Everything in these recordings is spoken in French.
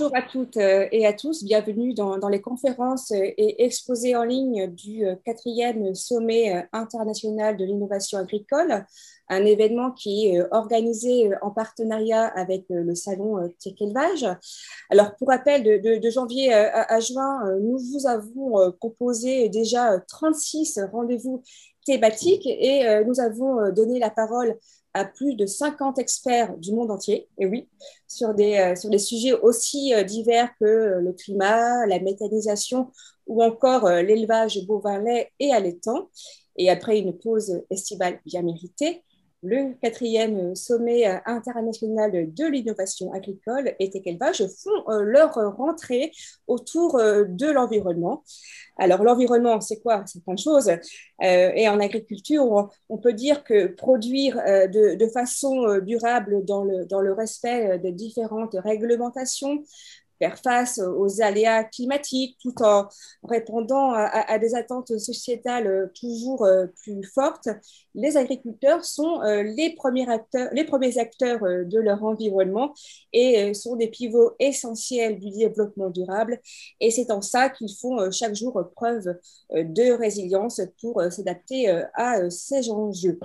Bonjour à toutes euh, et à tous, bienvenue dans, les conférences et exposés en ligne du euh, quatrième sommet euh, international de l'innovation agricole, un événement qui est organisé en partenariat avec le salon Tech Élevage. Alors, pour rappel, de, janvier à, juin, nous vous avons proposé déjà 36 rendez-vous thématiques et nous avons donné la parole à plus de 50 experts du monde entier, et oui, sur des, euh, sujets aussi euh, divers que euh, le climat, la méthanisation ou encore l'élevage bovin-lait et allaitant. Et après une pause estivale bien méritée, le quatrième sommet international de l'innovation agricole et Tech font euh, leur rentrée autour euh, de l'environnement. Alors l'environnement, c'est quoi? C'est plein de choses. Euh, et en agriculture, on, peut dire que produire de, façon durable dans le, dans le respect de différentes réglementations, face aux aléas climatiques tout en répondant à, des attentes sociétales euh, toujours euh, plus fortes, les agriculteurs sont euh, les premiers acteurs de leur environnement et sont des pivots essentiels du développement durable. Et c'est en ça qu'ils font chaque jour preuve de résilience pour s'adapter à ces enjeux.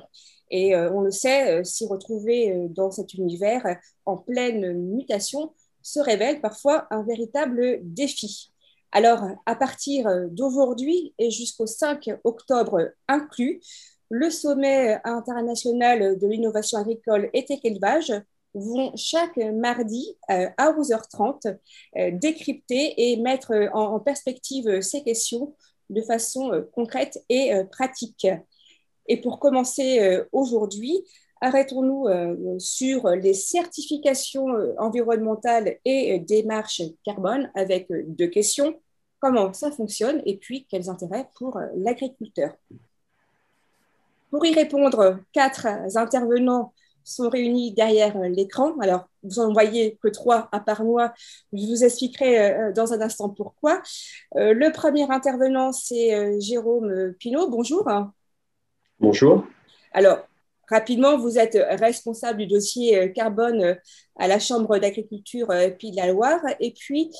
Et on le sait, s'y retrouver dans cet univers en pleine mutation, se révèle parfois un véritable défi. Alors, à partir d'aujourd'hui et jusqu'au 5 octobre inclus, le sommet international de l'innovation agricole et tech élevage vont chaque mardi euh, à 11h30 euh, décrypter et mettre en perspective ces questions de façon euh, concrète et pratique. Et pour commencer aujourd'hui, Arrêtons-nous euh, sur les certifications euh, environnementales et euh, démarches carbone avec deux questions. Comment ça fonctionne et puis quels intérêts pour l'agriculteur? Pour y répondre, quatre intervenants sont réunis derrière l'écran. Alors, vous en voyez que trois à part moi. Je vous expliquerai dans un instant pourquoi. Le premier intervenant, c'est Jérôme Pinault. Bonjour. Bonjour. Alors, Rapidement, vous êtes responsable du dossier euh, carbone euh, à la Chambre d'agriculture euh, Pays de la Loire. Et puis,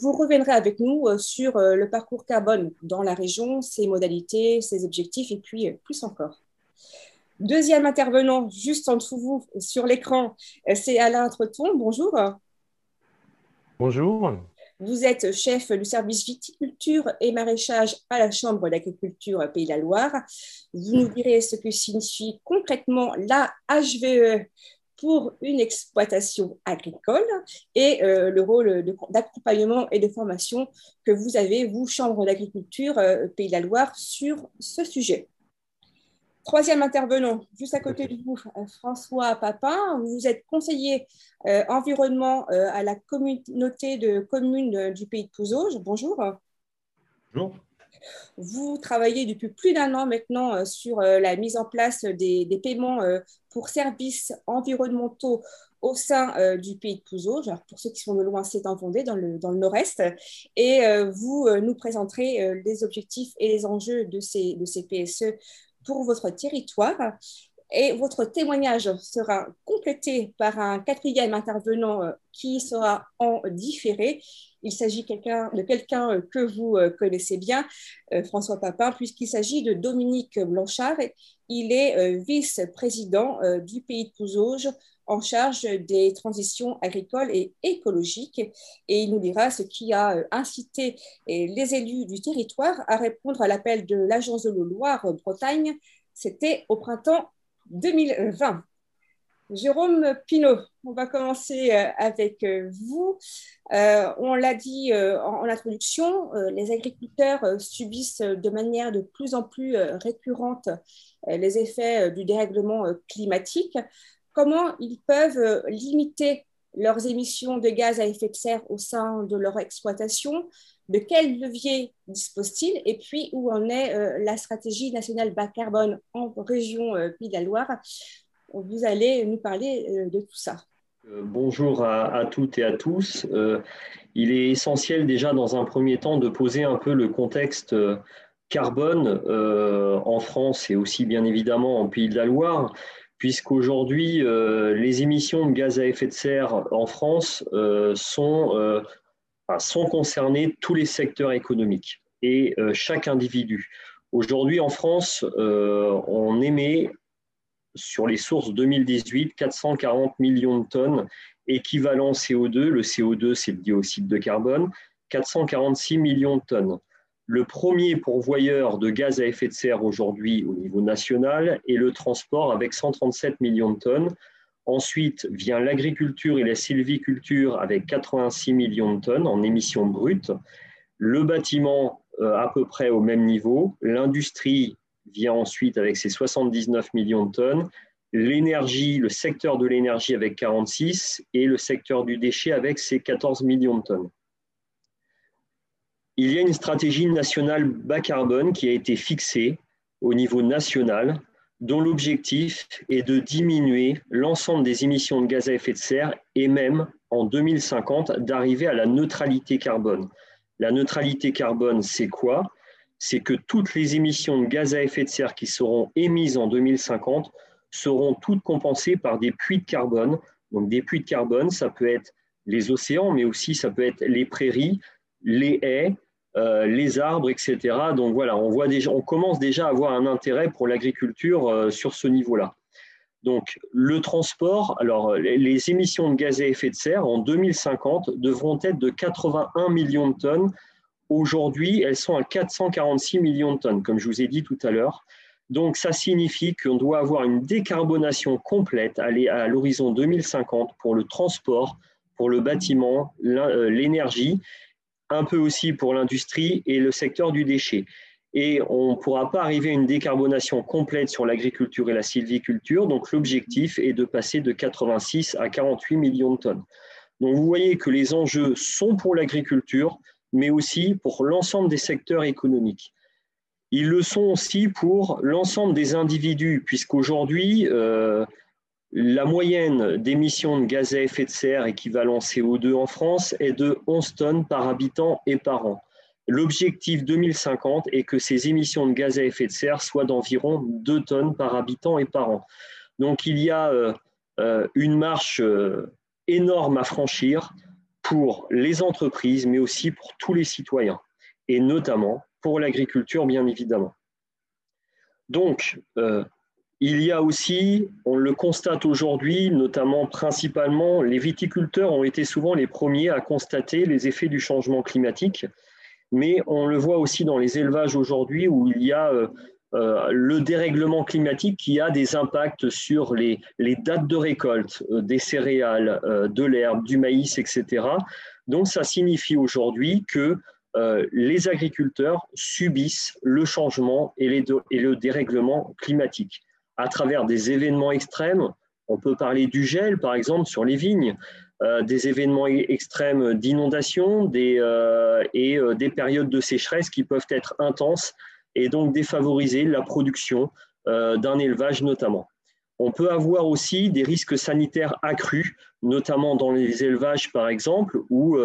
vous reviendrez avec nous sur le parcours carbone dans la région, ses modalités, ses objectifs et puis plus encore. Deuxième intervenant, juste en dessous de vous sur l'écran, c'est Alain Treton. Bonjour. Bonjour. Vous êtes chef du service viticulture et maraîchage à la Chambre d'agriculture Pays de la Loire. Vous nous direz ce que signifie concrètement la HVE pour une exploitation agricole et euh, le rôle d'accompagnement et de formation que vous avez, vous, Chambre d'agriculture euh, Pays de la Loire, sur ce sujet. Troisième intervenant, juste à côté de vous, euh, François Papin. Vous êtes conseiller euh, environnement euh, à la communauté de communes du pays de Pouzauges. Bonjour. Bonjour. Vous travaillez depuis plus d'un an maintenant sur la mise en place des, paiements pour services environnementaux au sein du pays de Pouzauges. pour ceux qui sont de loin, c'est en Vendée, dans le, dans le nord-est. Et vous nous présenterez les objectifs et les enjeux de ces, de ces PSE pour votre territoire. Et votre témoignage sera complété par un quatrième intervenant euh, qui sera en différé. Il s'agit de quelqu'un euh, que vous euh, connaissez bien, François Papin, puisqu'il s'agit de Dominique Blanchard. Il est vice-président du pays de Pouzauges en charge des transitions agricoles et écologiques. Et il nous dira ce qui a incité les élus du territoire à répondre à l'appel de l'Agence de l'eau Loire-Bretagne. C'était au printemps 2020. Jérôme Pinault, on va commencer euh, avec euh, vous. Euh, on l'a dit en, introduction, les agriculteurs subissent de manière de plus en plus récurrente les effets du dérèglement climatique. Comment ils peuvent limiter leurs émissions de gaz à effet de serre au sein de leur exploitation de quels leviers disposent-ils et puis où en est euh, la stratégie nationale bas carbone en région euh, Pays de la Loire. Vous allez nous parler euh, de tout ça. Bonjour à, toutes et à tous. il est essentiel déjà dans un premier temps de poser un peu le contexte carbone en France et aussi bien évidemment en Pays de la Loire puisqu'aujourd'hui, les émissions de gaz à effet de serre en France sont, sont concernées tous les secteurs économiques et chaque individu. Aujourd'hui, en France, on émet sur les sources 2018 440 millions de tonnes équivalent CO2. Le CO2, c'est le dioxyde de carbone, 446 millions de tonnes. Le premier pourvoyeur de gaz à effet de serre aujourd'hui au niveau national est le transport avec 137 millions de tonnes. Ensuite vient l'agriculture et la sylviculture avec 86 millions de tonnes en émissions brutes. Le bâtiment euh, à peu près au même niveau. L'industrie vient ensuite avec ses 79 millions de tonnes. L'énergie, le secteur de l'énergie avec 46 et le secteur du déchet avec ses 14 millions de tonnes. Il y a une stratégie nationale bas carbone qui a été fixée au niveau national, dont l'objectif est de diminuer l'ensemble des émissions de gaz à effet de serre et même en 2050 d'arriver à la neutralité carbone. La neutralité carbone, c'est quoi? C'est que toutes les émissions de gaz à effet de serre qui seront émises en 2050 seront toutes compensées par des puits de carbone. Donc des puits de carbone, ça peut être les océans, mais aussi ça peut être les prairies, les haies, euh, les arbres, etc. Donc voilà, on, voit déjà, on commence déjà à avoir un intérêt pour l'agriculture euh, sur ce niveau-là. Donc le transport, alors les émissions de gaz à effet de serre en 2050 devront être de 81 millions de tonnes. Aujourd'hui, elles sont à 446 millions de tonnes, comme je vous ai dit tout à l'heure. Donc ça signifie qu'on doit avoir une décarbonation complète à l'horizon 2050 pour le transport, pour le bâtiment, euh, l'énergie un peu aussi pour l'industrie et le secteur du déchet. Et on ne pourra pas arriver à une décarbonation complète sur l'agriculture et la sylviculture. Donc l'objectif est de passer de 86 à 48 millions de tonnes. Donc vous voyez que les enjeux sont pour l'agriculture, mais aussi pour l'ensemble des secteurs économiques. Ils le sont aussi pour l'ensemble des individus, puisqu'aujourd'hui, euh, la moyenne d'émissions de gaz à effet de serre équivalent CO2 en France est de 11 tonnes par habitant et par an. L'objectif 2050 est que ces émissions de gaz à effet de serre soient d'environ 2 tonnes par habitant et par an. Donc il y a euh, euh, une marche euh, énorme à franchir pour les entreprises, mais aussi pour tous les citoyens, et notamment pour l'agriculture, bien évidemment. Donc, il y a aussi, on le constate aujourd'hui, notamment principalement, les viticulteurs ont été souvent les premiers à constater les effets du changement climatique, mais on le voit aussi dans les élevages aujourd'hui où il y a euh, euh, le dérèglement climatique qui a des impacts sur les, dates de récolte euh, des céréales, de l'herbe, du maïs, etc. Donc ça signifie aujourd'hui que les agriculteurs subissent le changement et le dérèglement climatique à travers des événements extrêmes. On peut parler du gel, par exemple, sur les vignes, euh, des événements e-, extrêmes d'inondation euh, et euh, des périodes de sécheresse qui peuvent être intenses et donc défavoriser la production d'un élevage notamment. On peut avoir aussi des risques sanitaires accrus, notamment dans les élevages, par exemple, où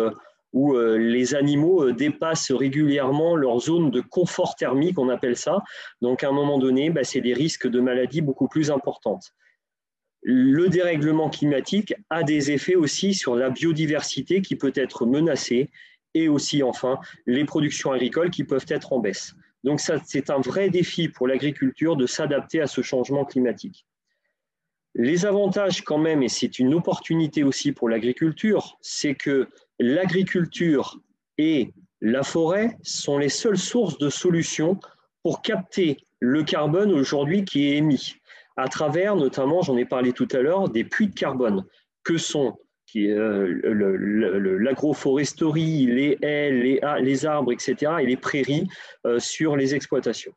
où euh, les animaux euh, dépassent régulièrement leur zone de confort thermique, on appelle ça. Donc à un moment donné, bah, c'est des risques de maladies beaucoup plus importantes. Le dérèglement climatique a des effets aussi sur la biodiversité qui peut être menacée et aussi enfin les productions agricoles qui peuvent être en baisse. Donc c'est un vrai défi pour l'agriculture de s'adapter à ce changement climatique. Les avantages quand même, et c'est une opportunité aussi pour l'agriculture, c'est que l'agriculture et la forêt sont les seules sources de solutions pour capter le carbone aujourd'hui qui est émis à travers notamment, j'en ai parlé tout à l'heure, des puits de carbone que sont euh, l'agroforesterie, les haies, les, arbres, etc., et les prairies euh, sur les exploitations.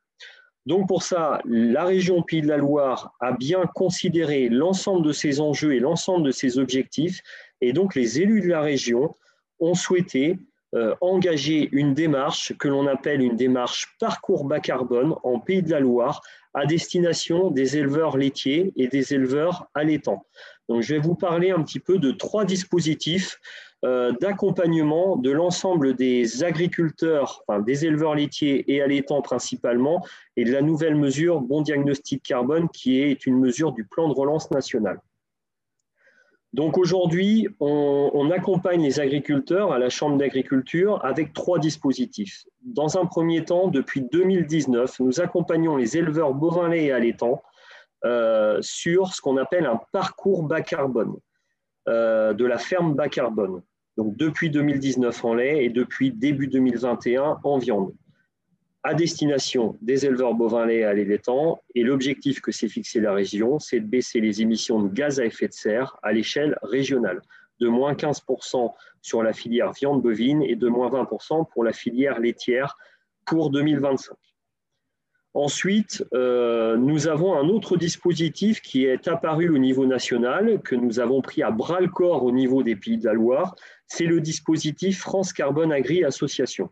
Donc pour ça, la région Pays de la Loire a bien considéré l'ensemble de ces enjeux et l'ensemble de ces objectifs, et donc les élus de la région ont souhaité euh, engager une démarche que l'on appelle une démarche parcours bas carbone en Pays de la Loire à destination des éleveurs laitiers et des éleveurs allaitants. Donc, je vais vous parler un petit peu de trois dispositifs euh, d'accompagnement de l'ensemble des agriculteurs, des éleveurs laitiers et allaitants principalement, et de la nouvelle mesure Bon Diagnostic Carbone, qui est une mesure du plan de relance national. Donc aujourd'hui, on, accompagne les agriculteurs à la Chambre d'agriculture avec trois dispositifs. Dans un premier temps, depuis 2019, nous accompagnons les éleveurs bovins et allaitants euh, sur ce qu'on appelle un parcours bas carbone euh, de la ferme bas carbone. Donc depuis 2019 en lait et depuis début 2021 en viande à destination des éleveurs bovins laits à l'étang. Et l'objectif que s'est fixé la région, c'est de baisser les émissions de gaz à effet de serre à l'échelle régionale, de moins 15% sur la filière viande bovine et de moins 20% pour la filière laitière pour 2025. Ensuite, euh, nous avons un autre dispositif qui est apparu au niveau national, que nous avons pris à bras le corps au niveau des Pays de la Loire. C'est le dispositif France Carbone Agri Association.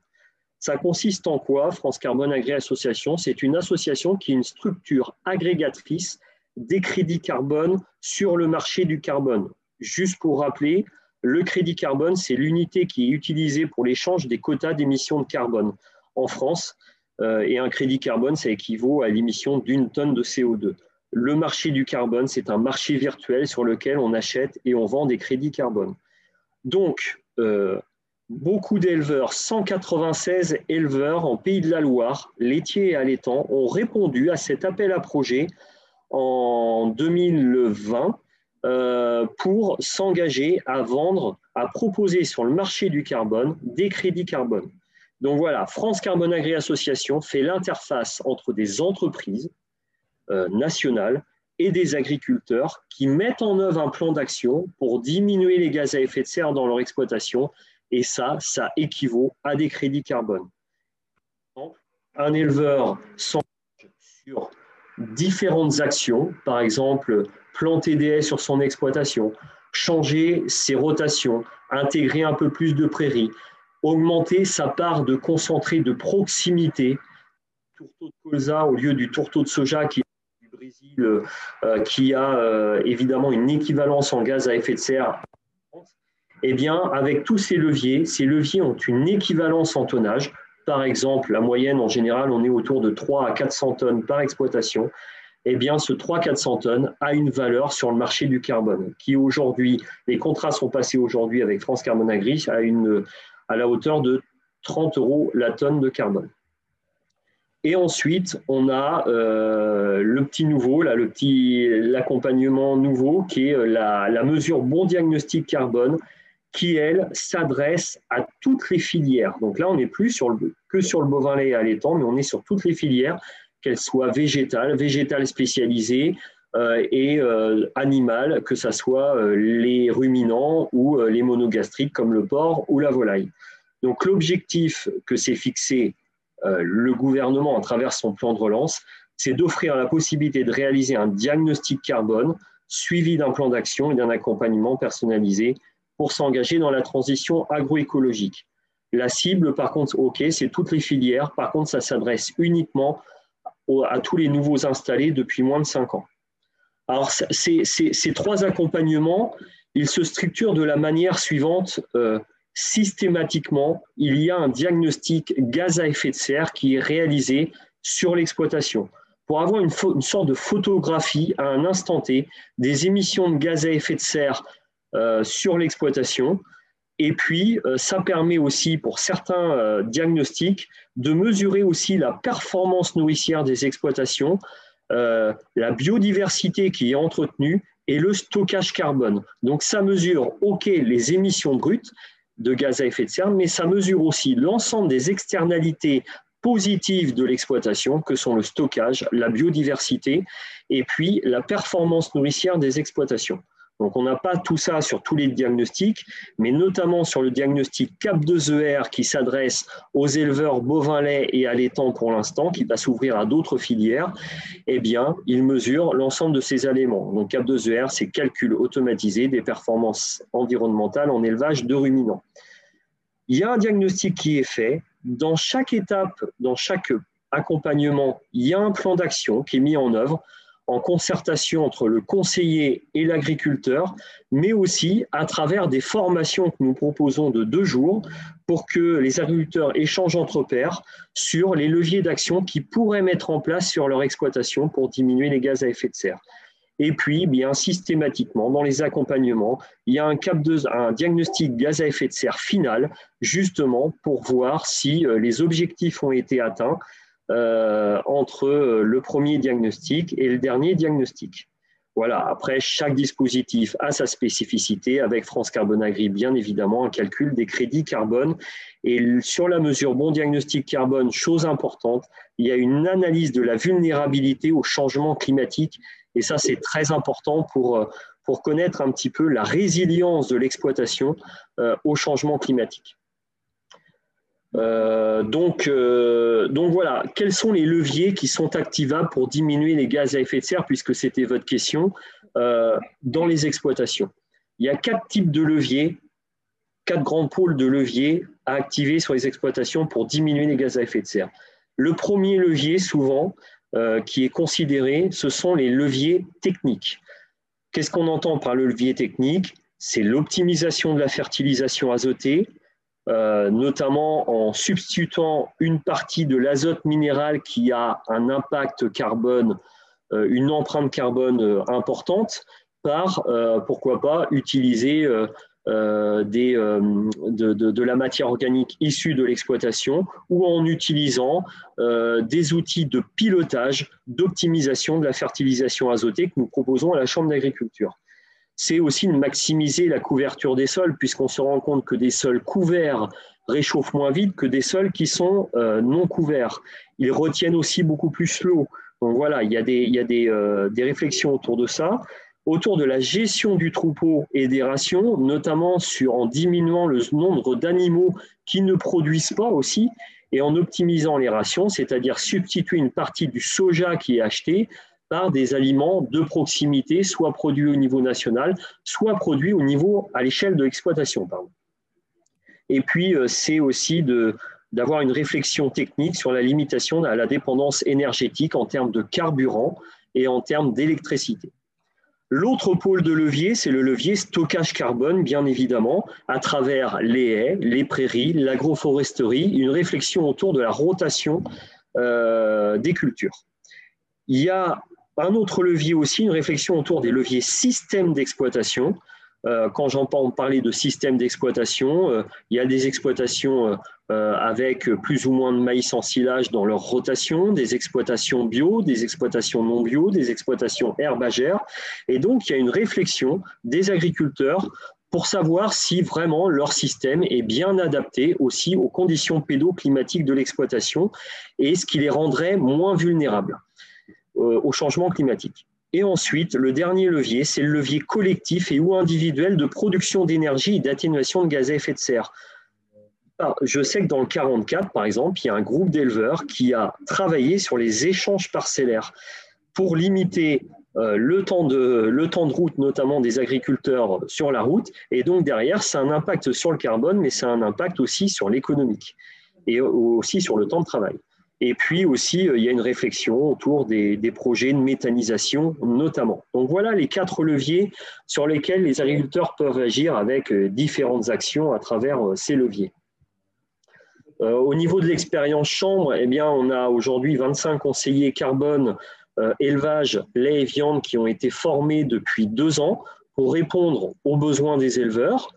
Ça consiste en quoi France Carbone Agri Association? C'est une association qui est une structure agrégatrice des crédits carbone sur le marché du carbone. Juste pour rappeler, le crédit carbone, c'est l'unité qui est utilisée pour l'échange des quotas d'émissions de carbone en France. Euh, et un crédit carbone, ça équivaut à l'émission d'une tonne de CO2. Le marché du carbone, c'est un marché virtuel sur lequel on achète et on vend des crédits carbone. Donc, euh, beaucoup d'éleveurs, 196 éleveurs en Pays de la Loire, laitiers et allaitants, ont répondu à cet appel à projet en 2020 euh, pour s'engager à vendre, à proposer sur le marché du carbone des crédits carbone. Donc voilà, France Carbone Agri Association fait l'interface entre des entreprises euh, nationales et des agriculteurs qui mettent en œuvre un plan d'action pour diminuer les gaz à effet de serre dans leur exploitation et ça, ça équivaut à des crédits carbone. Un éleveur s'engage sur différentes actions, par exemple planter des haies sur son exploitation, changer ses rotations, intégrer un peu plus de prairies, augmenter sa part de concentré de proximité, tourteau de colza au lieu du tourteau de soja qui du Brésil, euh, qui a euh, évidemment une équivalence en gaz à effet de serre eh bien, avec tous ces leviers, ces leviers ont une équivalence en tonnage. Par exemple, la moyenne, en général, on est autour de 3 à 400 tonnes par exploitation. Eh bien, ce 300-400 tonnes a une valeur sur le marché du carbone, qui aujourd'hui, les contrats sont passés aujourd'hui avec France Carbone Agri à, une, à la hauteur de 30 euros la tonne de carbone. Et ensuite, on a euh, le petit nouveau, là, le petit l'accompagnement nouveau, qui est la, la mesure bon diagnostic carbone, qui, elle, s'adresse à toutes les filières. Donc là, on n'est plus sur le, que sur le bovin lait et allaitant, mais on est sur toutes les filières, qu'elles soient végétales, végétales spécialisées euh, et euh, animales, que ce soit euh, les ruminants ou les monogastriques comme le porc ou la volaille. Donc l'objectif que s'est fixé le gouvernement à travers son plan de relance, c'est d'offrir la possibilité de réaliser un diagnostic carbone suivi d'un plan d'action et d'un accompagnement personnalisé pour s'engager dans la transition agroécologique. La cible, par contre, OK, c'est toutes les filières. Par contre, ça s'adresse uniquement à tous les nouveaux installés depuis moins de 5 ans. Alors, ces, ces, trois accompagnements, ils se structurent de la manière suivante. Euh, systématiquement, il y a un diagnostic gaz à effet de serre qui est réalisé sur l'exploitation pour avoir une, une, sorte de photographie à un instant T des émissions de gaz à effet de serre sur l'exploitation. Et puis, euh, ça permet aussi pour certains euh, diagnostics de mesurer aussi la performance nourricière des exploitations, la biodiversité qui est entretenue et le stockage carbone. Donc, ça mesure, OK, les émissions brutes de gaz à effet de serre, mais ça mesure aussi l'ensemble des externalités positives de l'exploitation, que sont le stockage, la biodiversité et puis la performance nourricière des exploitations. Donc on n'a pas tout ça sur tous les diagnostics, mais notamment sur le diagnostic CAP2ER qui s'adresse aux éleveurs bovins lait et allaitants pour l'instant, qui va s'ouvrir à d'autres filières, eh bien, il mesure l'ensemble de ces éléments. Donc CAP2ER, c'est calcul automatisé des performances environnementales en élevage de ruminants. Il y a un diagnostic qui est fait. Dans chaque étape, dans chaque accompagnement, il y a un plan d'action qui est mis en œuvre en concertation entre le conseiller et l'agriculteur, mais aussi à travers des formations que nous proposons de deux jours pour que les agriculteurs échangent entre pairs sur les leviers d'action qu'ils pourraient mettre en place sur leur exploitation pour diminuer les gaz à effet de serre. Et puis, bien systématiquement, dans les accompagnements, il y a un, diagnostic gaz à effet de serre final, justement pour voir si euh, les objectifs ont été atteints entre euh, le premier diagnostic et le dernier diagnostic. Voilà, après, chaque dispositif a sa spécificité avec France Carbone Agri, bien évidemment, un calcul des crédits carbone. Et sur la mesure bon diagnostic carbone, chose importante, il y a une analyse de la vulnérabilité au changement climatique et ça, c'est très important pour, euh, pour connaître un petit peu la résilience de l'exploitation euh, au changement climatique. Euh, donc, donc voilà, quels sont les leviers qui sont activables pour diminuer les gaz à effet de serre, puisque c'était votre question, dans les exploitations? Il y a quatre types de leviers, quatre grands pôles de leviers à activer sur les exploitations pour diminuer les gaz à effet de serre. Le premier levier, souvent, euh, qui est considéré, ce sont les leviers techniques. Qu'est-ce qu'on entend par le levier technique? C'est l'optimisation de la fertilisation azotée, euh, notamment en substituant une partie de l'azote minéral qui a un impact carbone, euh, une empreinte carbone importante, par, pourquoi pas, utiliser euh, euh, de, la matière organique issue de l'exploitation ou en utilisant euh, des outils de pilotage, d'optimisation de la fertilisation azotée que nous proposons à la Chambre d'agriculture. C'est aussi de maximiser la couverture des sols, puisqu'on se rend compte que des sols couverts réchauffent moins vite que des sols qui sont non couverts. Ils retiennent aussi beaucoup plus l'eau. Donc voilà, il y a des, il y a des, des réflexions autour de ça autour de la gestion du troupeau et des rations, notamment sur, en diminuant le nombre d'animaux qui ne produisent pas aussi et en optimisant les rations, c'est-à-dire substituer une partie du soja qui est acheté par des aliments de proximité, soit produits au niveau national, soit produits au niveau à l'échelle de l'exploitation. Et puis, euh, c'est aussi d'avoir une réflexion technique sur la limitation à la dépendance énergétique en termes de carburant et en termes d'électricité. L'autre pôle de levier, c'est le levier stockage carbone, bien évidemment, à travers les haies, les prairies, l'agroforesterie, une réflexion autour de la rotation euh, des cultures. Il y a un autre levier aussi, une réflexion autour des leviers systèmes d'exploitation, euh, quand j'entends parler de système d'exploitation, euh, il y a des exploitations euh, avec plus ou moins de maïs en silage dans leur rotation, des exploitations bio, des exploitations non bio, des exploitations herbagères. Et donc, il y a une réflexion des agriculteurs pour savoir si vraiment leur système est bien adapté aussi aux conditions pédoclimatiques de l'exploitation et ce qui les rendrait moins vulnérables au changement climatique. Et ensuite, le dernier levier, c'est le levier collectif et ou individuel de production d'énergie et d'atténuation de gaz à effet de serre. Je sais que dans le 44, par exemple, il y a un groupe d'éleveurs qui a travaillé sur les échanges parcellaires pour limiter euh, le, temps de, le temps de route, notamment des agriculteurs sur la route. Et donc derrière, c'est un impact sur le carbone, mais c'est un impact aussi sur l'économique et aussi sur le temps de travail. Et puis aussi, euh, il y a une réflexion autour des, projets de méthanisation notamment. Donc voilà les quatre leviers sur lesquels les agriculteurs peuvent agir avec euh, différentes actions à travers euh, ces leviers. au niveau de l'expérience chambre, eh bien, on a aujourd'hui 25 conseillers carbone, élevage, lait et viande qui ont été formés depuis deux ans pour répondre aux besoins des éleveurs.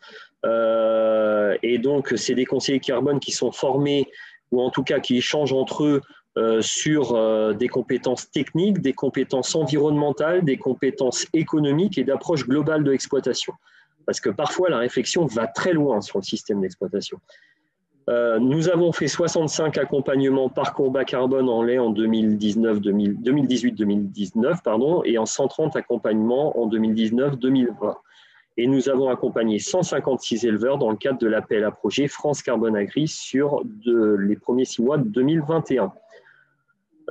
et donc, c'est des conseillers carbone qui sont formés ou en tout cas qui échangent entre eux euh, sur euh, des compétences techniques, des compétences environnementales, des compétences économiques et d'approche globale de l'exploitation. Parce que parfois, la réflexion va très loin sur le système d'exploitation. Euh, nous avons fait 65 accompagnements parcours bas carbone en lait en 2018-2019 pardon, et en 130 accompagnements en 2019-2020 et nous avons accompagné 156 éleveurs dans le cadre de l'appel à projet France Carbone Agri sur les premiers six mois de 2021.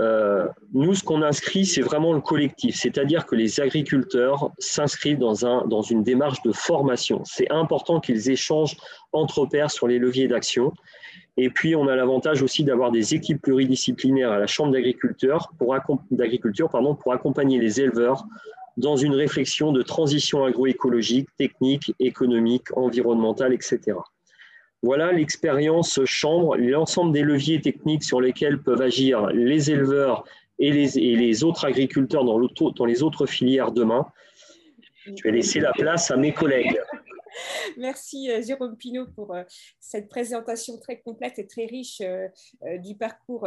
euh, nous, ce qu'on inscrit, c'est vraiment le collectif, c'est-à-dire que les agriculteurs s'inscrivent dans, un, dans une démarche de formation. C'est important qu'ils échangent entre pairs sur les leviers d'action. Et puis, on a l'avantage aussi d'avoir des équipes pluridisciplinaires à la Chambre d'agriculture pour, pour accompagner les éleveurs dans une réflexion de transition agroécologique, technique, économique, environnementale, etc. Voilà l'expérience chambre, l'ensemble des leviers techniques sur lesquels peuvent agir les éleveurs et les, autres agriculteurs dans les autres filières demain. Je vais laisser la place à mes collègues. Merci euh, Jérôme Pinault pour euh, cette présentation très complète et très riche euh, du parcours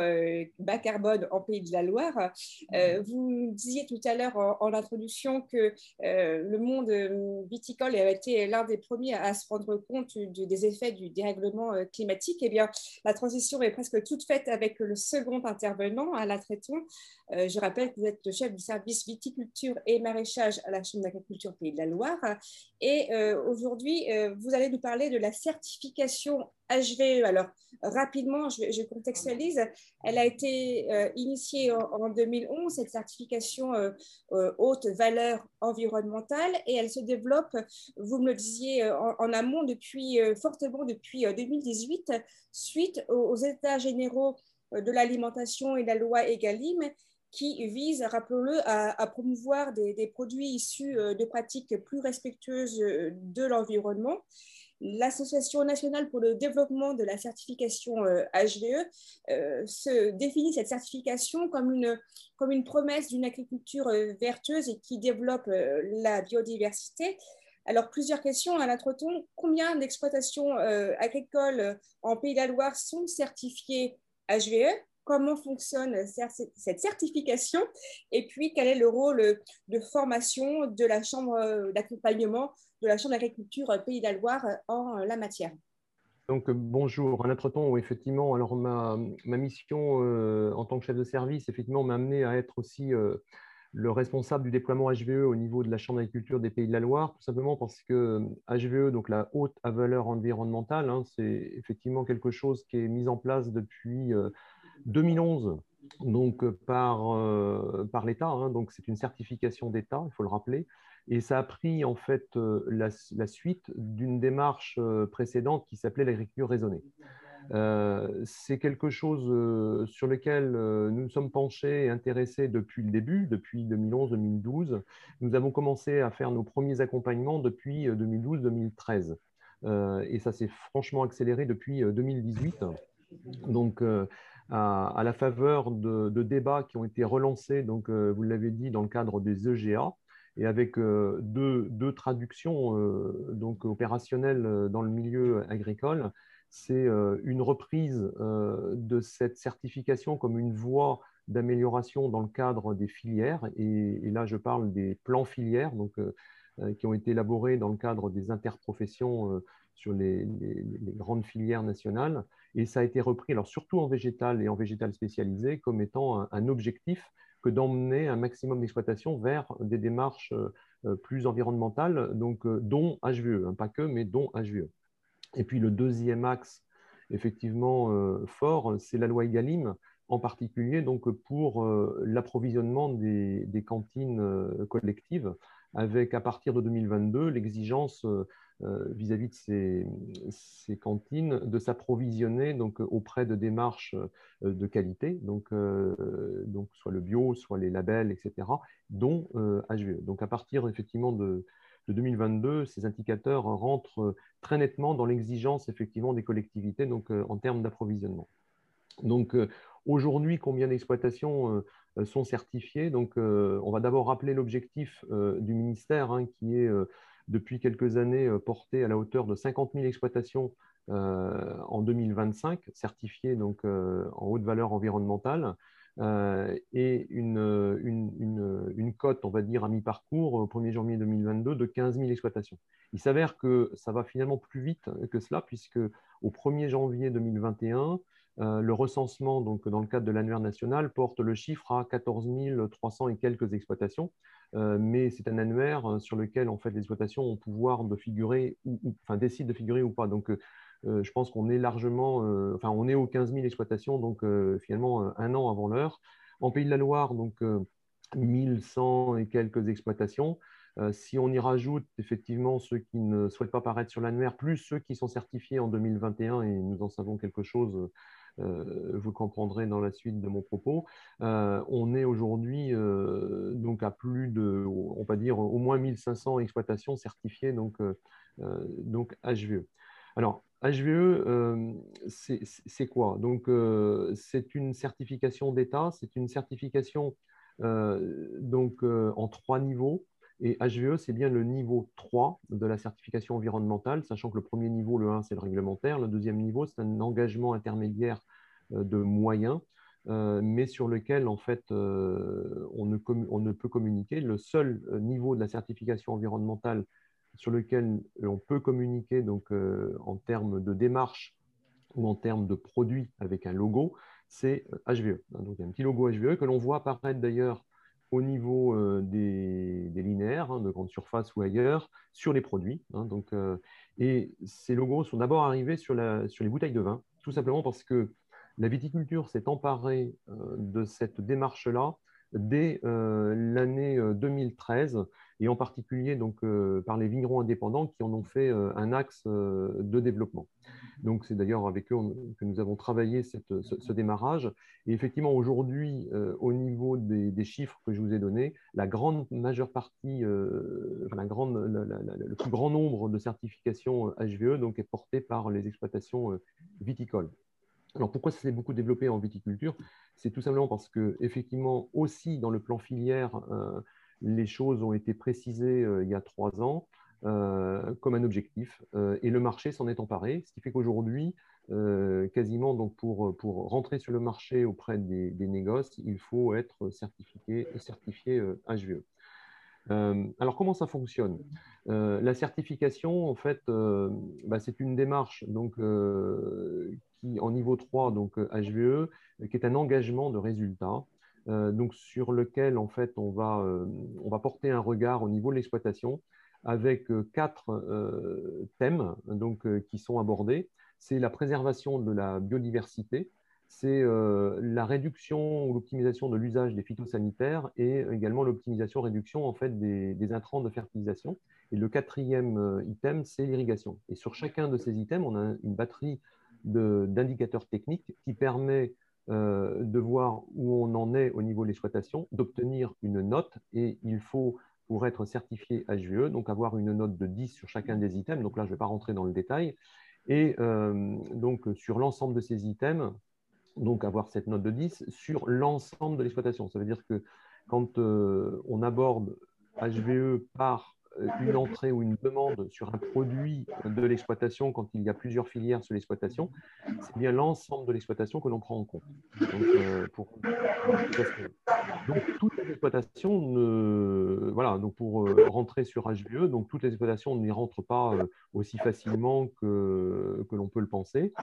bas carbone en Pays de la Loire. Vous disiez tout à l'heure en, introduction que le monde viticole a été l'un des premiers à se rendre compte des effets du dérèglement climatique. Eh bien, la transition est presque toute faite avec le second intervenant, Alain Traiton. Je rappelle que vous êtes le chef du service viticulture et maraîchage à la Chambre d'agriculture Pays de la Loire. Et aujourd'hui, aujourd'hui, euh, vous allez nous parler de la certification HVE. Alors, rapidement, je, contextualise. Elle a été euh, initiée en, 2011, cette certification euh, haute valeur environnementale, et elle se développe, vous me le disiez, en, amont depuis, fortement depuis 2018, suite aux, états généraux de l'alimentation et la loi EGalim qui vise, rappelons-le, à, promouvoir des, produits issus euh, de pratiques plus respectueuses euh, de l'environnement. L'Association nationale pour le développement de la certification HVE euh, se définit cette certification comme une, comme une promesse d'une agriculture vertueuse et qui développe la biodiversité. Alors, plusieurs questions à l'introton. Combien d'exploitations agricoles en Pays de la Loire sont certifiées HVE comment fonctionne cette certification et puis quel est le rôle de formation de la Chambre d'accompagnement de la Chambre d'agriculture Pays de la Loire en la matière. Donc, bonjour. Un autre temps, effectivement, alors ma, mission euh, en tant que chef de service, effectivement, m'a amené à être aussi euh, le responsable du déploiement HVE au niveau de la Chambre d'agriculture des Pays de la Loire, tout simplement parce que HVE, donc la haute à valeur environnementale, hein, c'est effectivement quelque chose qui est mis en place depuis euh, 2011 donc euh, par, euh, par l'État, hein, donc c'est une certification d'État, il faut le rappeler, et ça a pris en fait euh, la, la, suite d'une démarche précédente qui s'appelait l'agriculture raisonnée. c'est quelque chose sur lequel nous nous sommes penchés et intéressés depuis le début, depuis 2011-2012. Nous avons commencé à faire nos premiers accompagnements depuis 2012-2013. et ça s'est franchement accéléré depuis 2018. Donc, à, la faveur de, débats qui ont été relancés, donc, euh, vous l'avez dit, dans le cadre des EGA, et avec euh, deux, traductions euh, donc, opérationnelles dans le milieu agricole. C'est une reprise de cette certification comme une voie d'amélioration dans le cadre des filières. Et, là, je parle des plans filières donc, qui ont été élaborés dans le cadre des interprofessions sur les, grandes filières nationales. Et ça a été repris, alors surtout en végétal et en végétal spécialisé, comme étant un, objectif que d'emmener un maximum d'exploitation vers des démarches euh, plus environnementales, donc euh, dont HVE, hein, pas que, mais dont HVE. Et puis le deuxième axe, effectivement euh, fort, c'est la loi EGalim, en particulier donc pour l'approvisionnement des, cantines collectives, avec à partir de 2022 l'exigence euh, vis-à-vis de ces, cantines de s'approvisionner donc auprès de démarches euh, de qualité, donc, euh, donc soit le bio, soit les labels, etc., dont HVE. Donc à partir effectivement de, 2022, ces indicateurs rentrent très nettement dans l'exigence effectivement des collectivités donc en termes d'approvisionnement. Donc aujourd'hui, combien d'exploitations sont certifiées? Donc on va d'abord rappeler l'objectif du ministère hein, qui est depuis quelques années euh, porté à la hauteur de 50 000 exploitations euh, en 2025, certifiées donc, euh, en haute valeur environnementale. et une, une, une, cote, on va dire, à mi-parcours au 1er janvier 2022 de 15 000 exploitations. Il s'avère que ça va finalement plus vite que cela, puisque au 1er janvier 2021, le recensement, donc, dans le cadre de l'annuaire national, porte le chiffre à 14 300 et quelques exploitations. Euh, mais c'est un annuaire euh, sur lequel en fait les exploitations ont pouvoir de figurer ou, enfin décident de figurer ou pas. Donc euh, je pense qu'on est largement, enfin on est aux 15 000 exploitations, donc finalement un an avant l'heure. En Pays de la Loire, donc 1100 et quelques exploitations. si on y rajoute effectivement ceux qui ne souhaitent pas paraître sur l'annuaire, plus ceux qui sont certifiés en 2021, et nous en savons quelque chose euh, vous comprendrez dans la suite de mon propos. Euh, on est aujourd'hui euh, donc à plus de, on va dire, au moins 1500 exploitations certifiées donc, donc HVE. Alors, HVE, c'est quoi? Donc, c'est une certification d'État, c'est une certification donc, en trois niveaux. Et HVE, c'est bien le niveau 3 de la certification environnementale, sachant que le premier niveau, le 1, c'est le réglementaire. Le deuxième niveau, c'est un engagement intermédiaire euh, de moyens, euh, mais sur lequel, en fait, euh, on ne, peut communiquer. Le seul niveau de la certification environnementale sur lequel on peut communiquer donc, en termes de démarche ou en termes de produits avec un logo, c'est HVE. Donc, il y a un petit logo HVE que l'on voit apparaître d'ailleurs au niveau euh, des, linéaires hein, de grande surface ou ailleurs sur les produits. Hein, euh, et ces logos sont d'abord arrivés sur, les bouteilles de vin, tout simplement parce que la viticulture s'est emparée euh, de cette démarche-là dès l'année 2013 et en particulier donc, par les vignerons indépendants qui en ont fait un axe de développement. Donc, c'est d'ailleurs avec eux que nous avons travaillé ce, démarrage. Et effectivement, aujourd'hui, euh, au niveau des, chiffres que je vous ai donnés, la grande majeure partie, euh, la le plus grand nombre de certifications HVE euh, donc, est porté par les exploitations viticoles. Alors pourquoi ça s'est beaucoup développé en viticulture? C'est tout simplement parce que effectivement aussi dans le plan filière, les choses ont été précisées il y a trois ans. Euh, comme un objectif. Euh, et le marché s'en est emparé, ce qui fait qu'aujourd'hui, euh, quasiment donc pour, pour rentrer sur le marché auprès des, des négoces, il faut être certifié, certifié HVE. Alors, comment ça fonctionne? La certification, en fait, bah, c'est une démarche donc, qui, en niveau 3, donc HVE, qui est un engagement de résultat, donc, sur lequel, en fait, on va, on va porter un regard au niveau de l'exploitation avec quatre thèmes donc, qui sont abordés. C'est la préservation de la biodiversité, c'est la réduction ou l'optimisation de l'usage des phytosanitaires et également l'optimisation réduction en fait des, intrants de fertilisation. Et le quatrième item, c'est l'irrigation. Et sur chacun de ces items, on a une batterie d'indicateurs techniques qui permet de voir où on en est au niveau de l'exploitation, d'obtenir une note. Et il faut pour être certifié HVE, donc avoir une note de 10 sur chacun des items. Donc là, je ne vais pas rentrer dans le détail. Et euh, donc, sur l'ensemble de ces items, donc avoir cette note de 10 sur l'ensemble de l'exploitation. Ça veut dire que quand euh, on aborde HVE par une entrée ou une demande sur un produit de l'exploitation quand il y a plusieurs filières sur l'exploitation, c'est bien l'ensemble de l'exploitation que l'on prend en compte. Donc, euh, pour, toutes les exploitations, ne, voilà, donc pour euh, rentrer sur HVE, donc toutes les exploitations n'y rentrent pas aussi facilement que, que l'on peut le penser.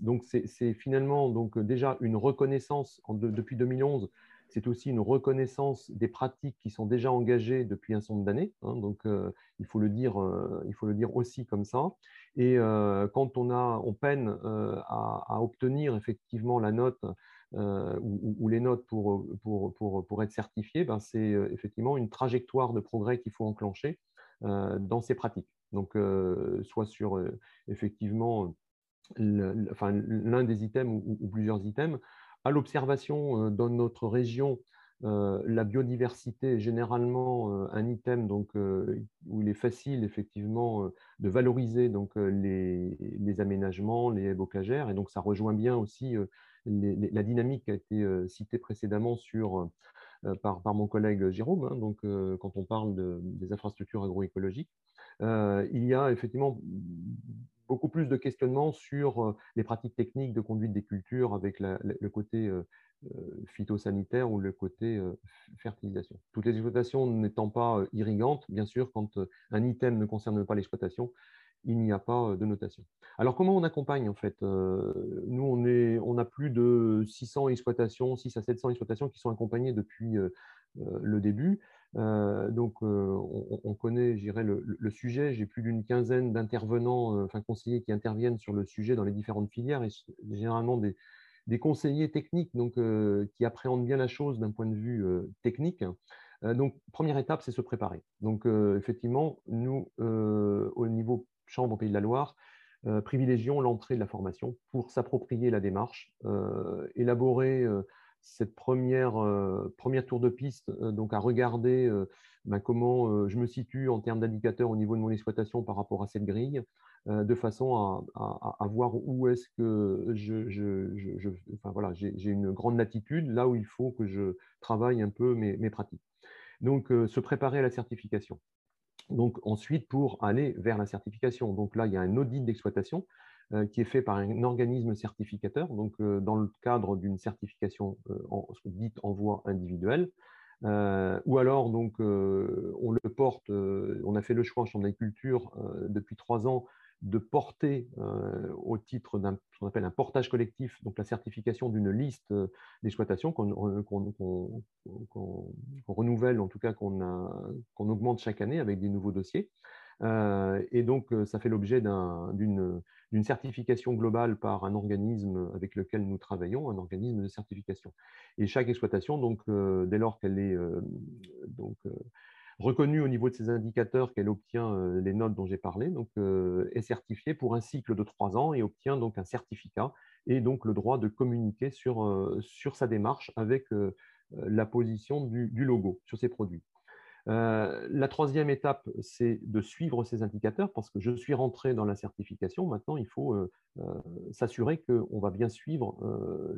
donc c'est finalement donc déjà une reconnaissance depuis 2011 c'est aussi une reconnaissance des pratiques qui sont déjà engagées depuis un certain nombre d'années. Hein, donc, euh, il, faut le dire, euh, il faut le dire aussi comme ça. Et euh, quand on, a, on peine à, obtenir effectivement la note ou, les notes pour, pour, pour, être certifié, ben c'est effectivement une trajectoire de progrès qu'il faut enclencher dans ces pratiques. Donc, soit sur effectivement l'un des items ou, plusieurs items, à l'observation euh, dans notre région, euh, la biodiversité est généralement euh, un item donc, où il est facile effectivement de valoriser donc, les, aménagements, les bocagères. Et donc ça rejoint bien aussi la dynamique qui a été citée précédemment sur, par, mon collègue Jérôme, hein, donc, quand on parle des infrastructures agroécologiques. il y a effectivement beaucoup plus de questionnements sur les pratiques techniques de conduite des cultures avec le côté phytosanitaire ou le côté fertilisation. Toutes les exploitations n'étant pas irrigantes, bien sûr, quand un item ne concerne pas l'exploitation, il n'y a pas de notation. Alors, comment on accompagne en fait Nous, on, est, on a plus de 600 exploitations, 6 à 700 exploitations qui sont accompagnées depuis le début. Euh, donc, euh, on, connaît, le, le, sujet. J'ai plus d'une quinzaine d'intervenants, euh, enfin conseillers qui interviennent sur le sujet dans les différentes filières et généralement des, des conseillers techniques donc, qui appréhendent bien la chose d'un point de vue technique. donc, première étape, c'est se préparer. Donc, effectivement, nous, au niveau Chambre Pays de la Loire, privilégions l'entrée de la formation pour s'approprier la démarche, élaborer cette première, première tour de piste, donc à regarder ben, comment je me situe en termes d'indicateurs au niveau de mon exploitation par rapport à cette grille, de façon à, voir où est-ce que je, enfin, voilà, j'ai une grande latitude, là où il faut que je travaille un peu mes, mes pratiques. Donc, se préparer à la certification. Donc, ensuite, pour aller vers la certification. Donc là, il y a un audit d'exploitation euh, qui est fait par un organisme certificateur, donc euh, dans le cadre d'une certification euh, dite en voie individuelle. ou alors, donc, on le porte, on a fait le choix en chambre d'agriculture depuis trois ans de porter au titre d'un ce qu'on appelle un portage collectif, donc la certification d'une liste d'exploitation qu'on renouvelle, en tout cas qu'on augmente chaque année avec des nouveaux dossiers. Et donc, ça fait l'objet d'une certification globale par un organisme avec lequel nous travaillons, un organisme de certification. Et chaque exploitation, donc, euh, dès lors qu'elle est euh, euh, reconnue au niveau de ses indicateurs, qu'elle obtient les notes dont j'ai parlé, donc, est certifiée pour un cycle de trois ans et obtient donc un certificat et donc le droit de communiquer sur, sa démarche avec la position du logo sur ses produits. Euh, la troisième étape, c'est de suivre ces indicateurs parce que je suis rentré dans la certification. Maintenant, il faut euh, euh, s'assurer qu'on va bien suivre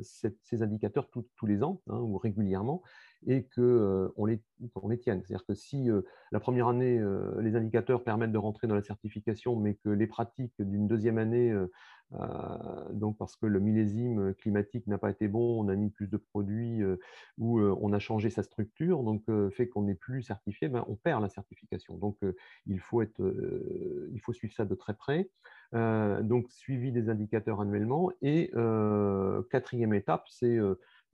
ces indicateurs tous les ans hein, ou régulièrement et qu'on les, les tienne. C'est-à-dire que si la première année, les indicateurs permettent de rentrer dans la certification, mais que les pratiques d'une deuxième année donc parce que le millésime climatique n'a pas été bon, on a mis plus de produits ou on a changé sa structure, donc fait qu'on n'est plus certifié, ben, on perd la certification. Donc il faut, être, il faut suivre ça de très près. donc suivi des indicateurs annuellement. Et quatrième étape, c'est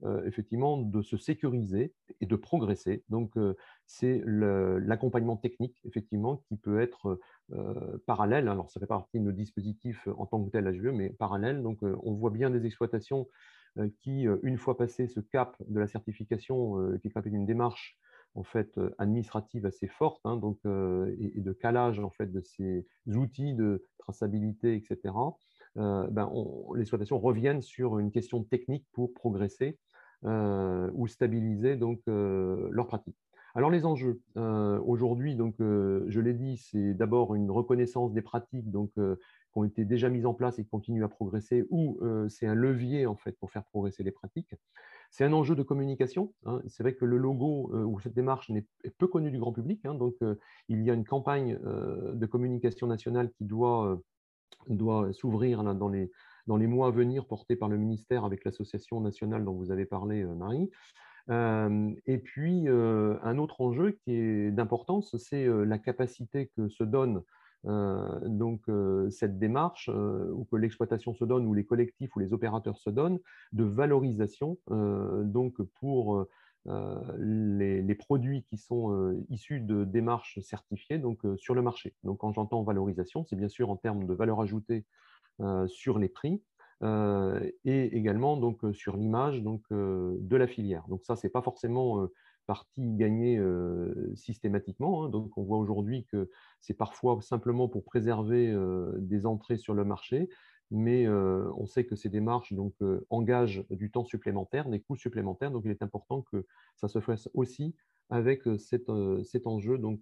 euh, effectivement de se sécuriser et de progresser. Donc, euh, c'est l'accompagnement technique, effectivement, qui peut être euh, parallèle. Alors, ça fait partie de nos dispositifs en tant que tel HVE, mais parallèle. Donc, on voit bien des exploitations qui, une fois passé ce cap de la certification, qui est une démarche en fait administrative assez forte, hein, donc, et, de calage en fait de ces outils de traçabilité, etc. Ben, les exploitations reviennent sur une question technique pour progresser euh, ou stabiliser donc, euh, leur pratique. Alors les enjeux, euh, aujourd'hui, donc je l'ai dit, c'est d'abord une reconnaissance des pratiques donc, qui ont été déjà mises en place et qui continuent à progresser, ou c'est un levier en fait pour faire progresser les pratiques. C'est un enjeu de communication. Hein. C'est vrai que le logo ou cette démarche est peu connue du grand public, hein. donc il y a une campagne de communication nationale qui doit, doit s'ouvrir dans les, dans les mois à venir portés par le ministère avec l'association nationale dont vous avez parlé, euh, Marie. Euh, et puis, euh, un autre enjeu qui est d'importance, c'est la capacité que se donne donc cette démarche, ou que l'exploitation se donne, ou les collectifs ou les opérateurs se donnent, de valorisation donc pour les, produits qui sont issus de démarches certifiées sur le marché. Donc, quand j'entends valorisation, c'est bien sûr en termes de valeur ajoutée sur les prix euh, et également donc, euh, sur l'image donc, de la filière. Donc ça, ce n'est pas forcément partie gagnée systématiquement. Hein. Donc, on voit aujourd'hui que c'est parfois simplement pour préserver des entrées sur le marché, mais on sait que ces démarches donc, engagent du temps supplémentaire, des coûts supplémentaires. Donc, il est important que ça se fasse aussi avec cet, cet enjeu donc,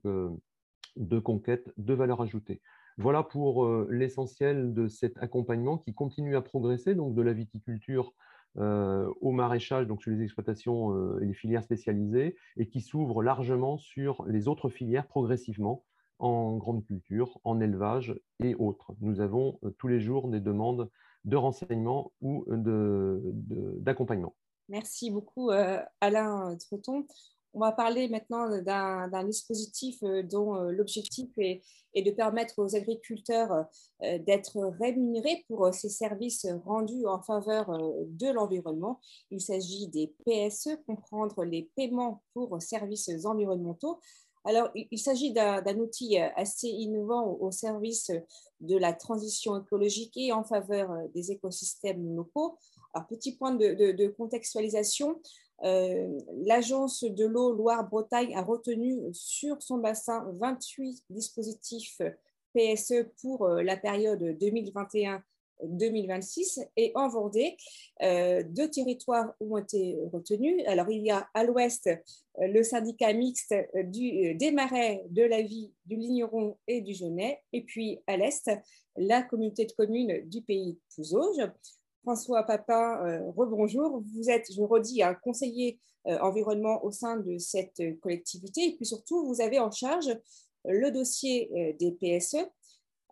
de conquête de valeur ajoutée. Voilà pour euh, l'essentiel de cet accompagnement qui continue à progresser, donc de la viticulture euh, au maraîchage, donc sur les exploitations euh, et les filières spécialisées, et qui s'ouvre largement sur les autres filières progressivement en grande culture, en élevage et autres. Nous avons tous les jours des demandes de renseignements ou d'accompagnement. Merci beaucoup, Alain Treton. On va parler maintenant d'un dispositif euh, dont euh, l'objectif est, de permettre aux agriculteurs euh, d'être rémunérés pour ces services rendus en faveur de l'environnement. Il s'agit des PSE, comprendre les paiements pour services environnementaux. Alors, il s'agit d'un outil assez innovant au service de la transition écologique et en faveur des écosystèmes locaux Alors, petit point de, contextualisation, l'Agence de l'eau Loire-Bretagne a retenu sur son bassin 28 dispositifs PSE pour la période 2021 2026. Et en Vendée, euh, deux territoires ont été retenus. Alors, il y a à l'ouest euh, le syndicat mixte euh, des marais, de la vie, du Ligneron et du Genet. Et puis à l'est, la communauté de communes du pays Pouzauge. François Papin, rebonjour. Vous êtes, je redis, un conseiller environnement au sein de cette collectivité. Et puis surtout, vous avez en charge le dossier des PSE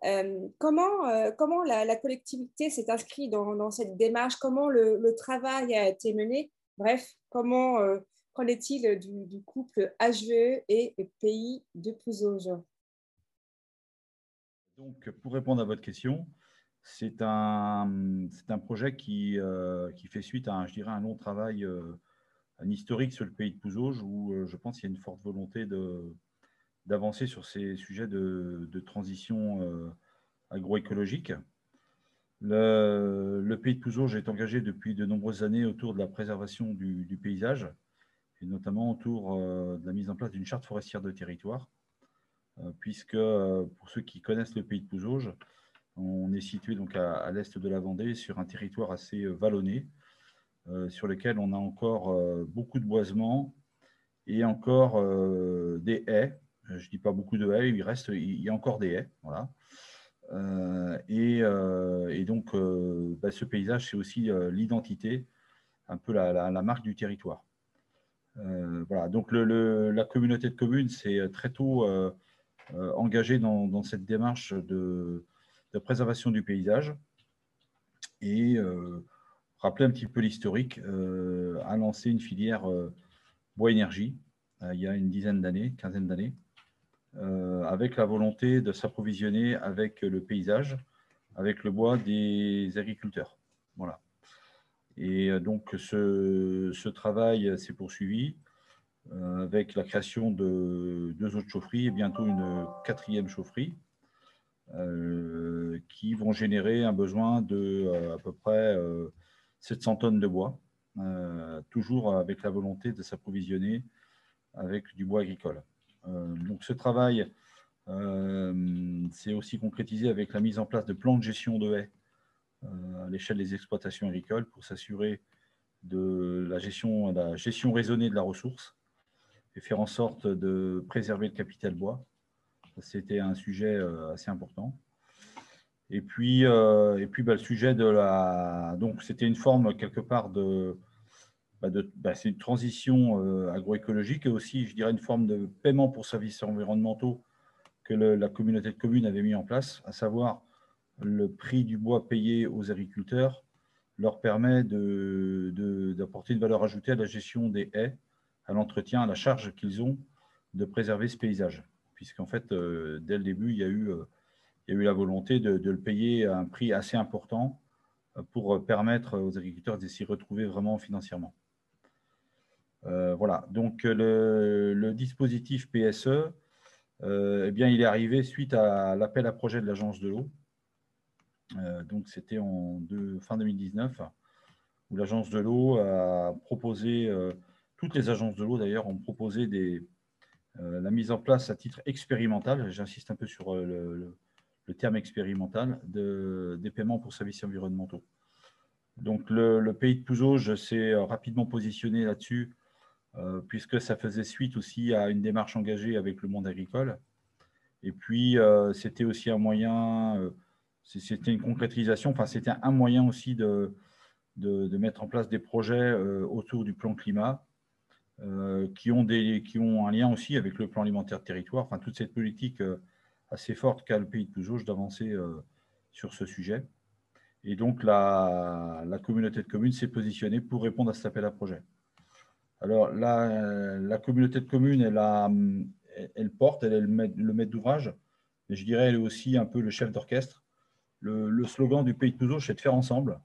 euh, comment, euh, comment la, collectivité s'est inscrite dans, cette démarche? Comment le, travail a été mené? Bref, comment euh, qu'en est-il du, couple HVE et Pays de Pouzauge Donc, pour répondre à votre question, c'est un, un projet qui, qui fait suite à un, je dirais, un long travail, un historique sur le Pays de Pouzauge, où je pense qu'il y a une forte volonté de, d'avancer sur ces sujets de, transition euh, agroécologique. Le, pays de Pouzauges est engagé depuis de nombreuses années autour de la préservation du, paysage, et notamment autour euh, de la mise en place d'une charte forestière de territoire, euh, puisque pour ceux qui connaissent le pays de Pouzauges, on est situé donc à, l'est de la Vendée sur un territoire assez vallonné, sur lequel on a encore beaucoup de boisements et encore des haies euh, je ne dis pas beaucoup de haies, il reste, il y a encore des haies. Voilà. Euh, euh, et, donc, bah, ce paysage, c'est aussi l'identité, un peu la, marque du territoire. voilà. Donc, la communauté de communes s'est très tôt engagée dans, cette démarche de, préservation du paysage. Et rappeler un petit peu l'historique, a lancé une filière bois énergie il y a une dizaine d'années, quinzaine d'années. Euh, avec la volonté de s'approvisionner avec le paysage, avec le bois des agriculteurs. Voilà. Et euh, donc, ce, travail s'est poursuivi euh, avec la création de deux autres chaufferies et bientôt une quatrième chaufferie qui vont générer un besoin de à peu près 700 tonnes de bois, toujours avec la volonté de s'approvisionner avec du bois agricole. Euh, donc ce travail euh, s'est aussi concrétisé avec la mise en place de plans de gestion de haies euh, à l'échelle des exploitations agricoles pour s'assurer de la gestion, la gestion raisonnée de la ressource et faire en sorte de préserver le capital bois. C'était un sujet assez important. Et puis, et puis bah, le sujet de la. Donc, c'était une forme quelque part de, bah, bah, c'est une transition euh, agroécologique et aussi, je dirais, une forme de paiement pour services environnementaux que la communauté de communes avait mis en place, à savoir le prix du bois payé aux agriculteurs leur permet d'apporter une valeur ajoutée à la gestion des haies, à l'entretien, à la charge qu'ils ont de préserver ce paysage. Puisqu'en fait, euh, dès le début, il y a eu, euh, la volonté de, le payer à un prix assez important pour permettre aux agriculteurs de s'y retrouver vraiment financièrement. Euh, voilà, donc le, dispositif PSE, euh, eh bien, il est arrivé suite à l'appel à projet de l'Agence de l'eau. Euh, donc, c'était en fin 2019, où l'Agence de l'eau a proposé, toutes les agences de l'eau d'ailleurs, ont proposé des, la mise en place à titre expérimental, j'insiste un peu sur le, terme expérimental, de, des paiements pour services environnementaux. Donc, le, pays de Pouzauge s'est rapidement positionné là-dessus euh, puisque ça faisait suite aussi à une démarche engagée avec le monde agricole. Et puis, euh, c'était aussi un moyen, euh, c'était une concrétisation, enfin, c'était un moyen aussi de, mettre en place des projets autour du plan climat qui, ont des, qui ont un lien aussi avec le plan alimentaire territoire, enfin, toute cette politique assez forte qu'a le pays de Pouzauge d'avancer sur ce sujet. Et donc, la, communauté de communes s'est positionnée pour répondre à cet appel à projet. Alors, la, communauté de communes, elle, porte, elle est le maître, d'ouvrage, mais je dirais, elle est aussi un peu le chef d'orchestre. Le, slogan du Pays de Pouzauge, c'est de faire ensemble.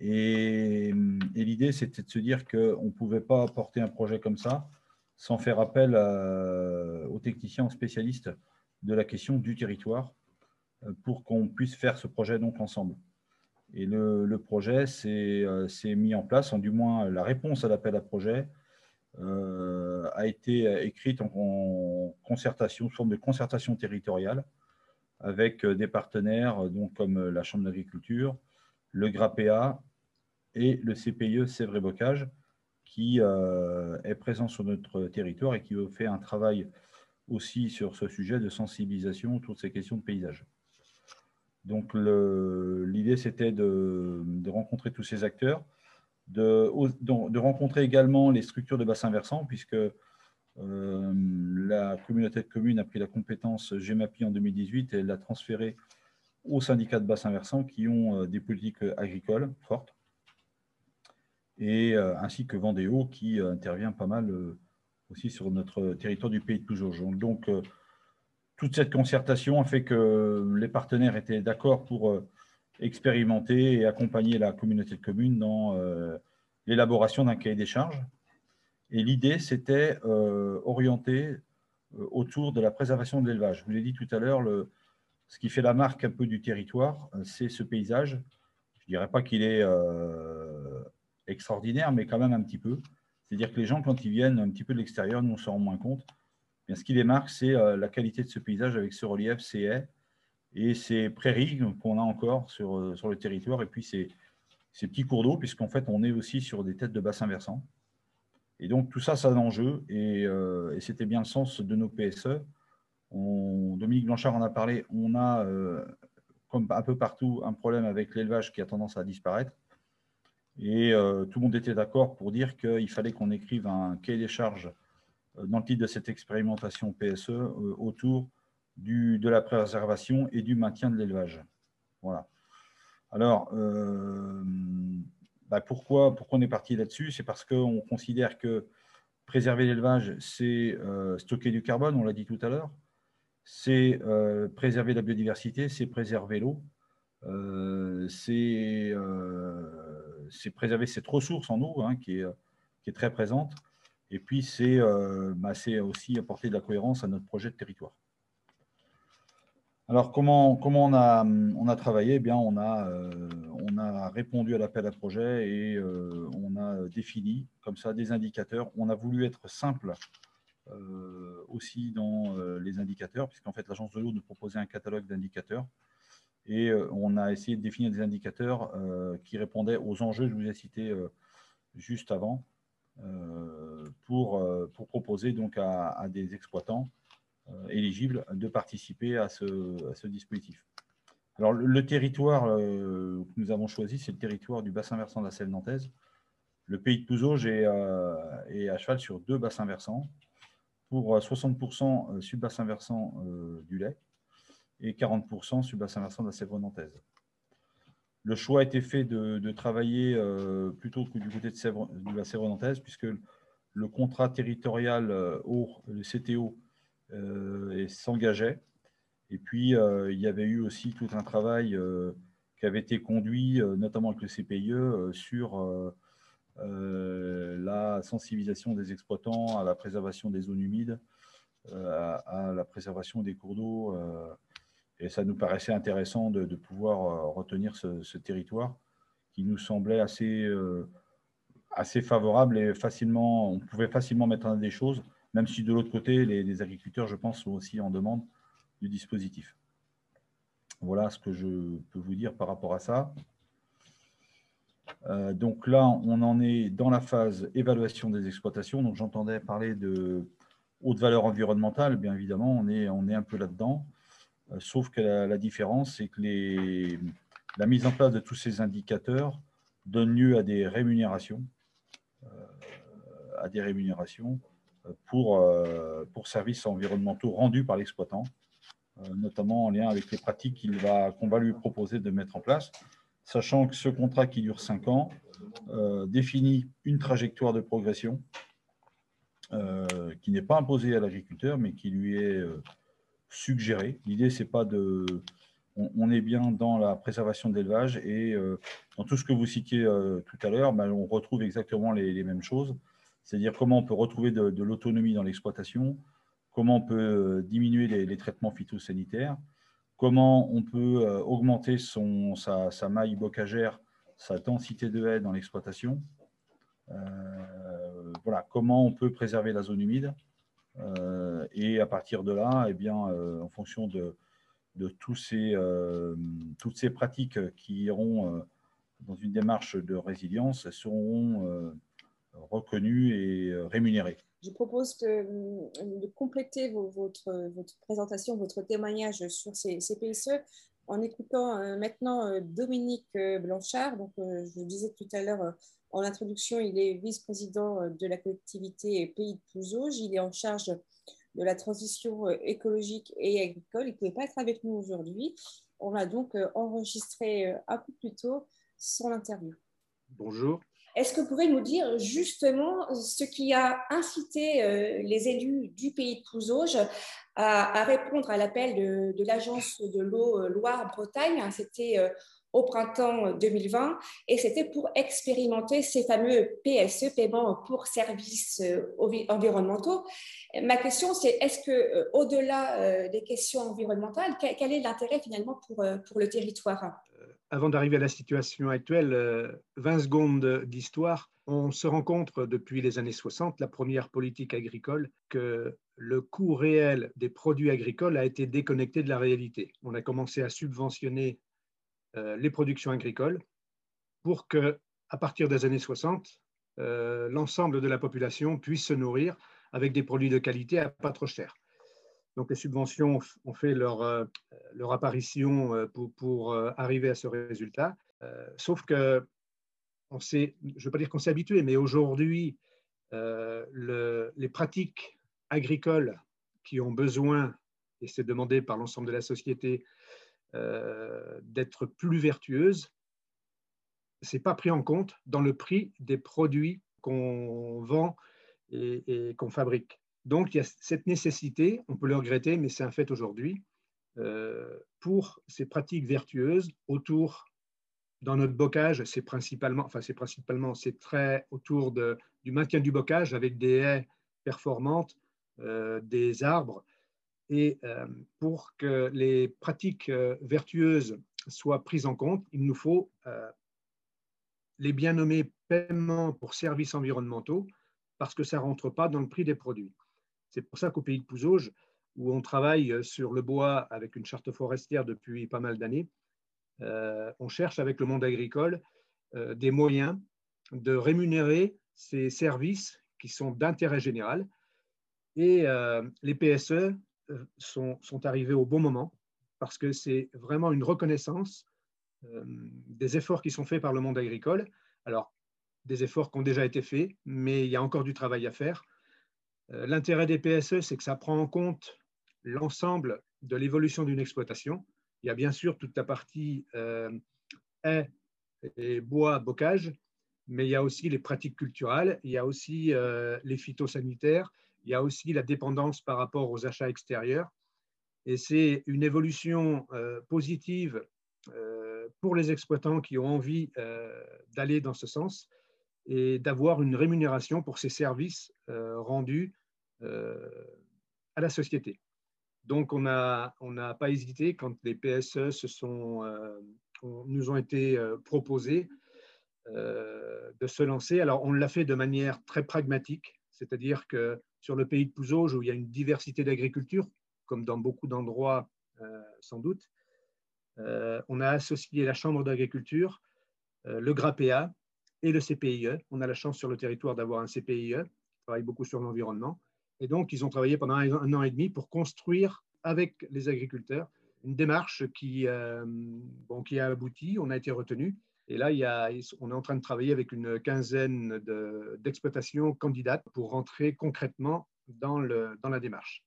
Et, l'idée, c'était de se dire qu'on ne pouvait pas porter un projet comme ça sans faire appel aux techniciens, spécialistes de la question du territoire euh, pour qu'on puisse faire ce projet donc ensemble. Et le, projet s'est mis en place, en du moins la réponse à l'appel à projet a été écrite en, concertation, sous forme de concertation territoriale avec des partenaires donc comme la Chambre d'agriculture, le GRAPEA et le CPIE Sèvres et Bocage, qui est présent sur notre territoire et qui fait un travail aussi sur ce sujet de sensibilisation autour de ces questions de paysage. Donc l'idée, c'était de, rencontrer tous ces acteurs, de, rencontrer également les structures de bassin versant, puisque euh, la communauté de communes a pris la compétence GEMAPI en 2018 et l'a transférée aux syndicats de bassin versant qui ont euh, des politiques agricoles fortes, euh, ainsi que Vendéo qui intervient pas mal aussi sur notre territoire du pays de Toulouse. Donc, euh, toute cette concertation a fait que les partenaires étaient d'accord pour euh, expérimenter et accompagner la communauté de communes dans euh, l'élaboration d'un cahier des charges. Et l'idée, c'était orienté autour de la préservation de l'élevage. Je vous l'ai dit tout à l'heure, ce qui fait la marque un peu du territoire, c'est ce paysage. Je ne dirais pas qu'il est extraordinaire, mais quand même un petit peu. C'est-à-dire que les gens, quand ils viennent un petit peu de l'extérieur, nous on s'en rend moins compte. Bien, ce qui les marque, c'est euh, la qualité de ce paysage avec ce relief, ces haies et ces prairies qu'on a encore sur, euh, sur le territoire, et puis ces, ces petits cours d'eau, puisqu'en fait, on est aussi sur des têtes de bassin versant. Et donc, tout ça, ça a un enjeu, euh, et, c'était bien le sens de nos PSE. Dominique Blanchard en a parlé, on a, comme un peu partout, un problème avec l'élevage qui a tendance à disparaître. Et euh, tout le monde était d'accord pour dire qu'il fallait qu'on écrive un cahier des charges euh, dans le titre de cette expérimentation PSE euh, autour du, de la préservation et du maintien de l'élevage. Voilà. Alors, bah, pourquoi, pourquoi on est parti là-dessus? C'est parce qu'on considère que préserver l'élevage, c'est stocker du carbone, on l'a dit tout à l'heure, c'est préserver la biodiversité, c'est préserver l'eau, c'est c'est préserver cette ressource en eau hein, qui, est, qui, est, très présente. Et puis, euh, bah, c'est aussi apporter de la cohérence à notre projet de territoire. Alors, comment, on, a, travaillé? Eh bien, on a, euh, on a répondu à l'appel à projet et euh, on a défini comme ça des indicateurs. On a voulu être simple aussi dans les indicateurs, puisqu'en fait, l'Agence de l'eau nous proposait un catalogue d'indicateurs et euh, on a essayé de définir des indicateurs euh, qui répondaient aux enjeux que je vous ai cités euh, juste avant pour, pour proposer donc à, des exploitants éligibles de participer à ce, dispositif. Alors, le, territoire que nous avons choisi, c'est le territoire du bassin versant de la Selle nantaise. Le pays de Pouzauge est, à cheval sur deux bassins versants. Pour 60% sur le bassin versant du lait et 40% sur le bassin versant de la Sèvre nantaise. Le choix a été fait de, travailler euh, plutôt que du côté de, la Sèvre nantaise, puisque le contrat territorial euh, le CTO, euh, s'engageait. Et puis, il y avait eu aussi tout un travail qui avait été conduit, notamment avec le CPIE, sur la sensibilisation des exploitants à la préservation des zones humides, à, la préservation des cours d'eau et ça nous paraissait intéressant de, pouvoir euh, retenir ce, territoire qui nous semblait assez, euh, assez favorable et facilement, on pouvait facilement mettre en des choses, même si de l'autre côté, les, agriculteurs, je pense, sont aussi en demande du dispositif. Voilà ce que je peux vous dire par rapport à ça. Euh, donc là, on en est dans la phase évaluation des exploitations. Donc j'entendais parler de haute valeur environnementale. Bien évidemment, on est, on est un peu là-dedans. Euh, sauf que la, différence, c'est que la mise en place de tous ces indicateurs donne lieu à des rémunérations, euh, à des rémunérations euh, pour, services environnementaux rendus par l'exploitant, notamment en lien avec les pratiques qu'on va, lui proposer de mettre en place, sachant que ce contrat qui dure cinq ans définit une trajectoire de progression qui n'est pas imposée à l'agriculteur, mais qui lui est suggérer. L'idée, c'est pas de. On, est bien dans la préservation de l'élevage et euh, dans tout ce que vous citiez euh, tout à l'heure, ben, on retrouve exactement les, mêmes choses. C'est-à-dire comment on peut retrouver de, l'autonomie dans l'exploitation, comment on peut euh, diminuer les, traitements phytosanitaires, comment on peut augmenter sa, sa, maille bocagère, sa densité de haies dans l'exploitation, voilà, comment on peut préserver la zone humide. Et à partir de là, eh bien, en fonction de, de tous ces, toutes ces pratiques qui iront dans une démarche de résilience seront reconnus et euh, rémunérés. Je propose de, compléter votre, votre, présentation, votre témoignage sur ces, PSE en écoutant euh, maintenant euh, Dominique Blanchard. Donc, je disais tout à l'heure en introduction, il est vice-président de la collectivité Pays de Pouzauges. Il est en charge de la transition écologique et agricole. Il ne pouvait pas être avec nous aujourd'hui. On a donc enregistré un peu plus tôt son interview. Bonjour. Est-ce que vous pouvez nous dire justement ce qui a incité euh, les élus du pays de Pouzauges à, répondre à l'appel de, l'agence de l'eau euh, Loire-Bretagne? C'était euh, au printemps 2020 et c'était pour expérimenter ces fameux PSE, paiements pour services environnementaux. Ma question, c'est est-ce que au-delà des questions environnementales, quel est l'intérêt finalement pour, pour le territoire? Avant d'arriver à la situation actuelle, 20 euh, secondes d'histoire. On se rend compte depuis les années 60, la première politique agricole, que le coût réel des produits agricoles a été déconnecté de la réalité. On a commencé à subventionner euh, les productions agricoles pour que, à partir des années 60, euh, l'ensemble de la population puisse se nourrir avec des produits de qualité à pas trop cher. Donc les subventions ont fait leur, euh, leur apparition euh, pour, pour, euh, arriver à ce résultat. sauf que, on je ne veux pas dire qu'on s'est habitué, mais aujourd'hui, les pratiques agricoles qui ont besoin, et c'est demandé par l'ensemble de la société, d'être plus vertueuses, ce n'est pas pris en compte dans le prix des produits qu'on vend et, et qu'on fabrique. Donc, il y a cette nécessité, on peut le regretter, mais c'est un fait aujourd'hui, euh, pour ces pratiques vertueuses autour, dans notre bocage, c'est principalement, enfin c'est principalement, c'est très autour de, du maintien du bocage avec des haies performantes, euh, des arbres, et euh, pour que les pratiques vertueuses soient prises en compte, il nous faut les bien nommés paiements pour services environnementaux, parce que ça ne rentre pas dans le prix des produits. C'est pour ça qu'au pays de Pouzauges, où on travaille sur le bois avec une charte forestière depuis pas mal d'années, euh, on cherche avec le monde agricole euh, des moyens de rémunérer ces services qui sont d'intérêt général. Et euh, les PSE sont, sont, arrivés au bon moment parce que c'est vraiment une reconnaissance des efforts qui sont faits par le monde agricole. Alors, des efforts qui ont déjà été faits, mais il y a encore du travail à faire euh, l'intérêt des PSE, c'est que ça prend en compte l'ensemble de l'évolution d'une exploitation. Il y a bien sûr toute la partie euh, haies et bois, bocage, mais il y a aussi les pratiques culturelles, il y a aussi euh, les phytosanitaires, il y a aussi la dépendance par rapport aux achats extérieurs. Et c'est une évolution positive pour les exploitants qui ont envie d'aller dans ce sens et d'avoir une rémunération pour ces services rendus euh, à la société. Donc, on n'a pas hésité quand les PSE euh, nous ont été euh, proposés de se lancer. Alors, on l'a fait de manière très pragmatique, c'est-à-dire que sur le pays de Pouzauges, où il y a une diversité d'agriculture, comme dans beaucoup d'endroits sans doute, on a associé la Chambre d'agriculture, le GRAPEA et le CPIE. On a la chance sur le territoire d'avoir un CPIE qui travaille beaucoup sur l'environnement. Et donc, ils ont travaillé pendant un, an et demi pour construire avec les agriculteurs une démarche qui, euh, qui a abouti, on a été retenu. Et là, on est en train de travailler avec une quinzaine d'exploitations candidates pour rentrer concrètement dans, la démarche.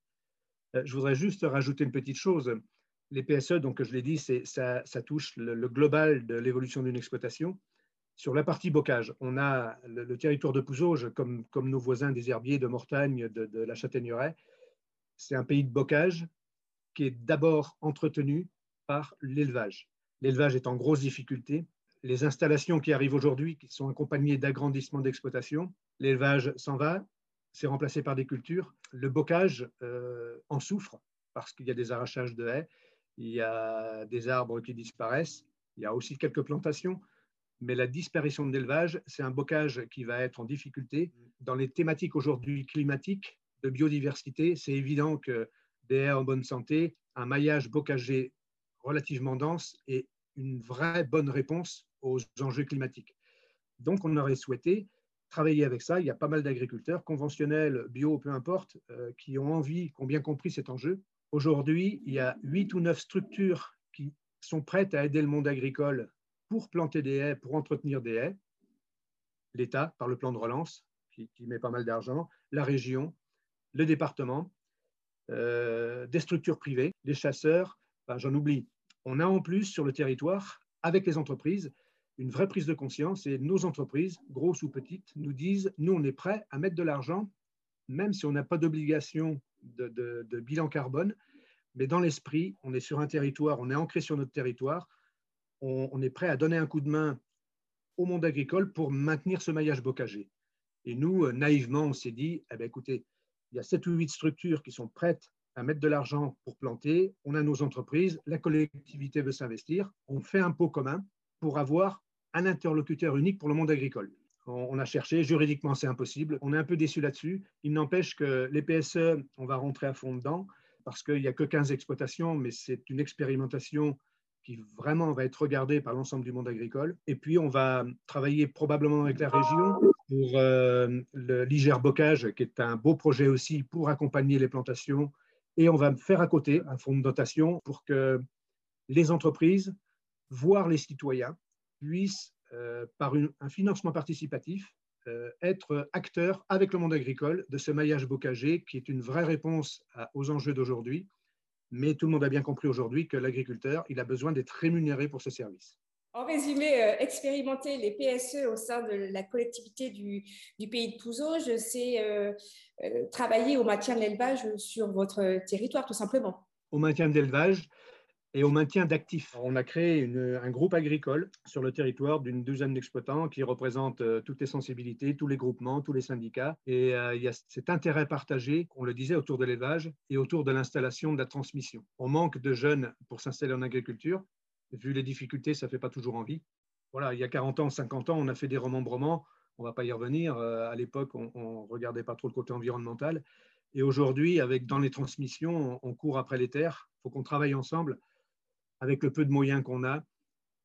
Euh, je voudrais juste rajouter une petite chose. Les PSE, donc je l'ai dit, ça, touche le, global de l'évolution d'une exploitation. Sur la partie bocage, on a le, territoire de Pouzauges, comme, nos voisins des herbiers de Mortagne, de, la Châtaigneraie. C'est un pays de bocage qui est d'abord entretenu par l'élevage. L'élevage est en grosse difficulté. Les installations qui arrivent aujourd'hui, qui sont accompagnées d'agrandissements d'exploitation, l'élevage s'en va, c'est remplacé par des cultures. Le bocage euh, en souffre parce qu'il y a des arrachages de haies il y a des arbres qui disparaissent, il y a aussi quelques plantations, mais la disparition de l'élevage, c'est un bocage qui va être en difficulté. Dans les thématiques aujourd'hui climatiques, de biodiversité, c'est évident que des haies en bonne santé, un maillage bocager relativement dense est une vraie bonne réponse aux enjeux climatiques. Donc, on aurait souhaité travailler avec ça. Il y a pas mal d'agriculteurs, conventionnels, bio, peu importe, euh, qui ont envie, qui ont bien compris cet enjeu. Aujourd'hui, il y a huit ou neuf structures qui sont prêtes à aider le monde agricole pour planter des haies, pour entretenir des haies. L'État, par le plan de relance, qui, met pas mal d'argent, la région, le département, euh, des structures privées, les chasseurs, j'en oublie. On a en plus sur le territoire, avec les entreprises, une vraie prise de conscience et nos entreprises, grosses ou petites, nous disent, nous, on est prêts à mettre de l'argent, même si on n'a pas d'obligation de, bilan carbone, mais dans l'esprit, on est sur un territoire, on est ancré sur notre territoire, on, est prêt à donner un coup de main au monde agricole pour maintenir ce maillage bocager. Et nous, euh, naïvement, on s'est dit, eh bien, écoutez, il y a sept ou huit structures qui sont prêtes à mettre de l'argent pour planter, on a nos entreprises, la collectivité veut s'investir, on fait un pot commun pour avoir un interlocuteur unique pour le monde agricole. On a cherché, juridiquement c'est impossible, on est un peu déçu là-dessus. Il n'empêche que les PSE, on va rentrer à fond dedans parce qu'il n'y a que 15 exploitations, mais c'est une expérimentation qui vraiment va être regardée par l'ensemble du monde agricole. Et puis, on va travailler probablement avec la région pour euh, l'IGER Bocage, qui est un beau projet aussi pour accompagner les plantations. Et on va faire à côté un fonds de dotation pour que les entreprises, voire les citoyens, puissent euh, par un financement participatif, euh, être acteur avec le monde agricole de ce maillage bocager qui est une vraie réponse aux enjeux d'aujourd'hui. Mais tout le monde a bien compris aujourd'hui que l'agriculteur, il a besoin d'être rémunéré pour ce service. En résumé, euh, expérimenter les PSE au sein de la collectivité du, pays de je sais travailler au maintien de l'élevage sur votre territoire, tout simplement. Au maintien de l'élevage, et au maintien d'actifs. On a créé un groupe agricole sur le territoire d'une douzaine d'exploitants qui représentent euh, toutes les sensibilités, tous les groupements, tous les syndicats. Et euh, il y a cet intérêt partagé, on le disait, autour de l'élevage et autour de l'installation, de la transmission. On manque de jeunes pour s'installer en agriculture. Vu les difficultés, ça ne fait pas toujours envie. Voilà, il y a 40 ans, 50 ans, on a fait des remembrements. On ne va pas y revenir. Euh, à l'époque, on ne regardait pas trop le côté environnemental. Et aujourd'hui, avec dans les transmissions, on court après les terres. Il faut qu'on travaille ensemble avec le peu de moyens qu'on a,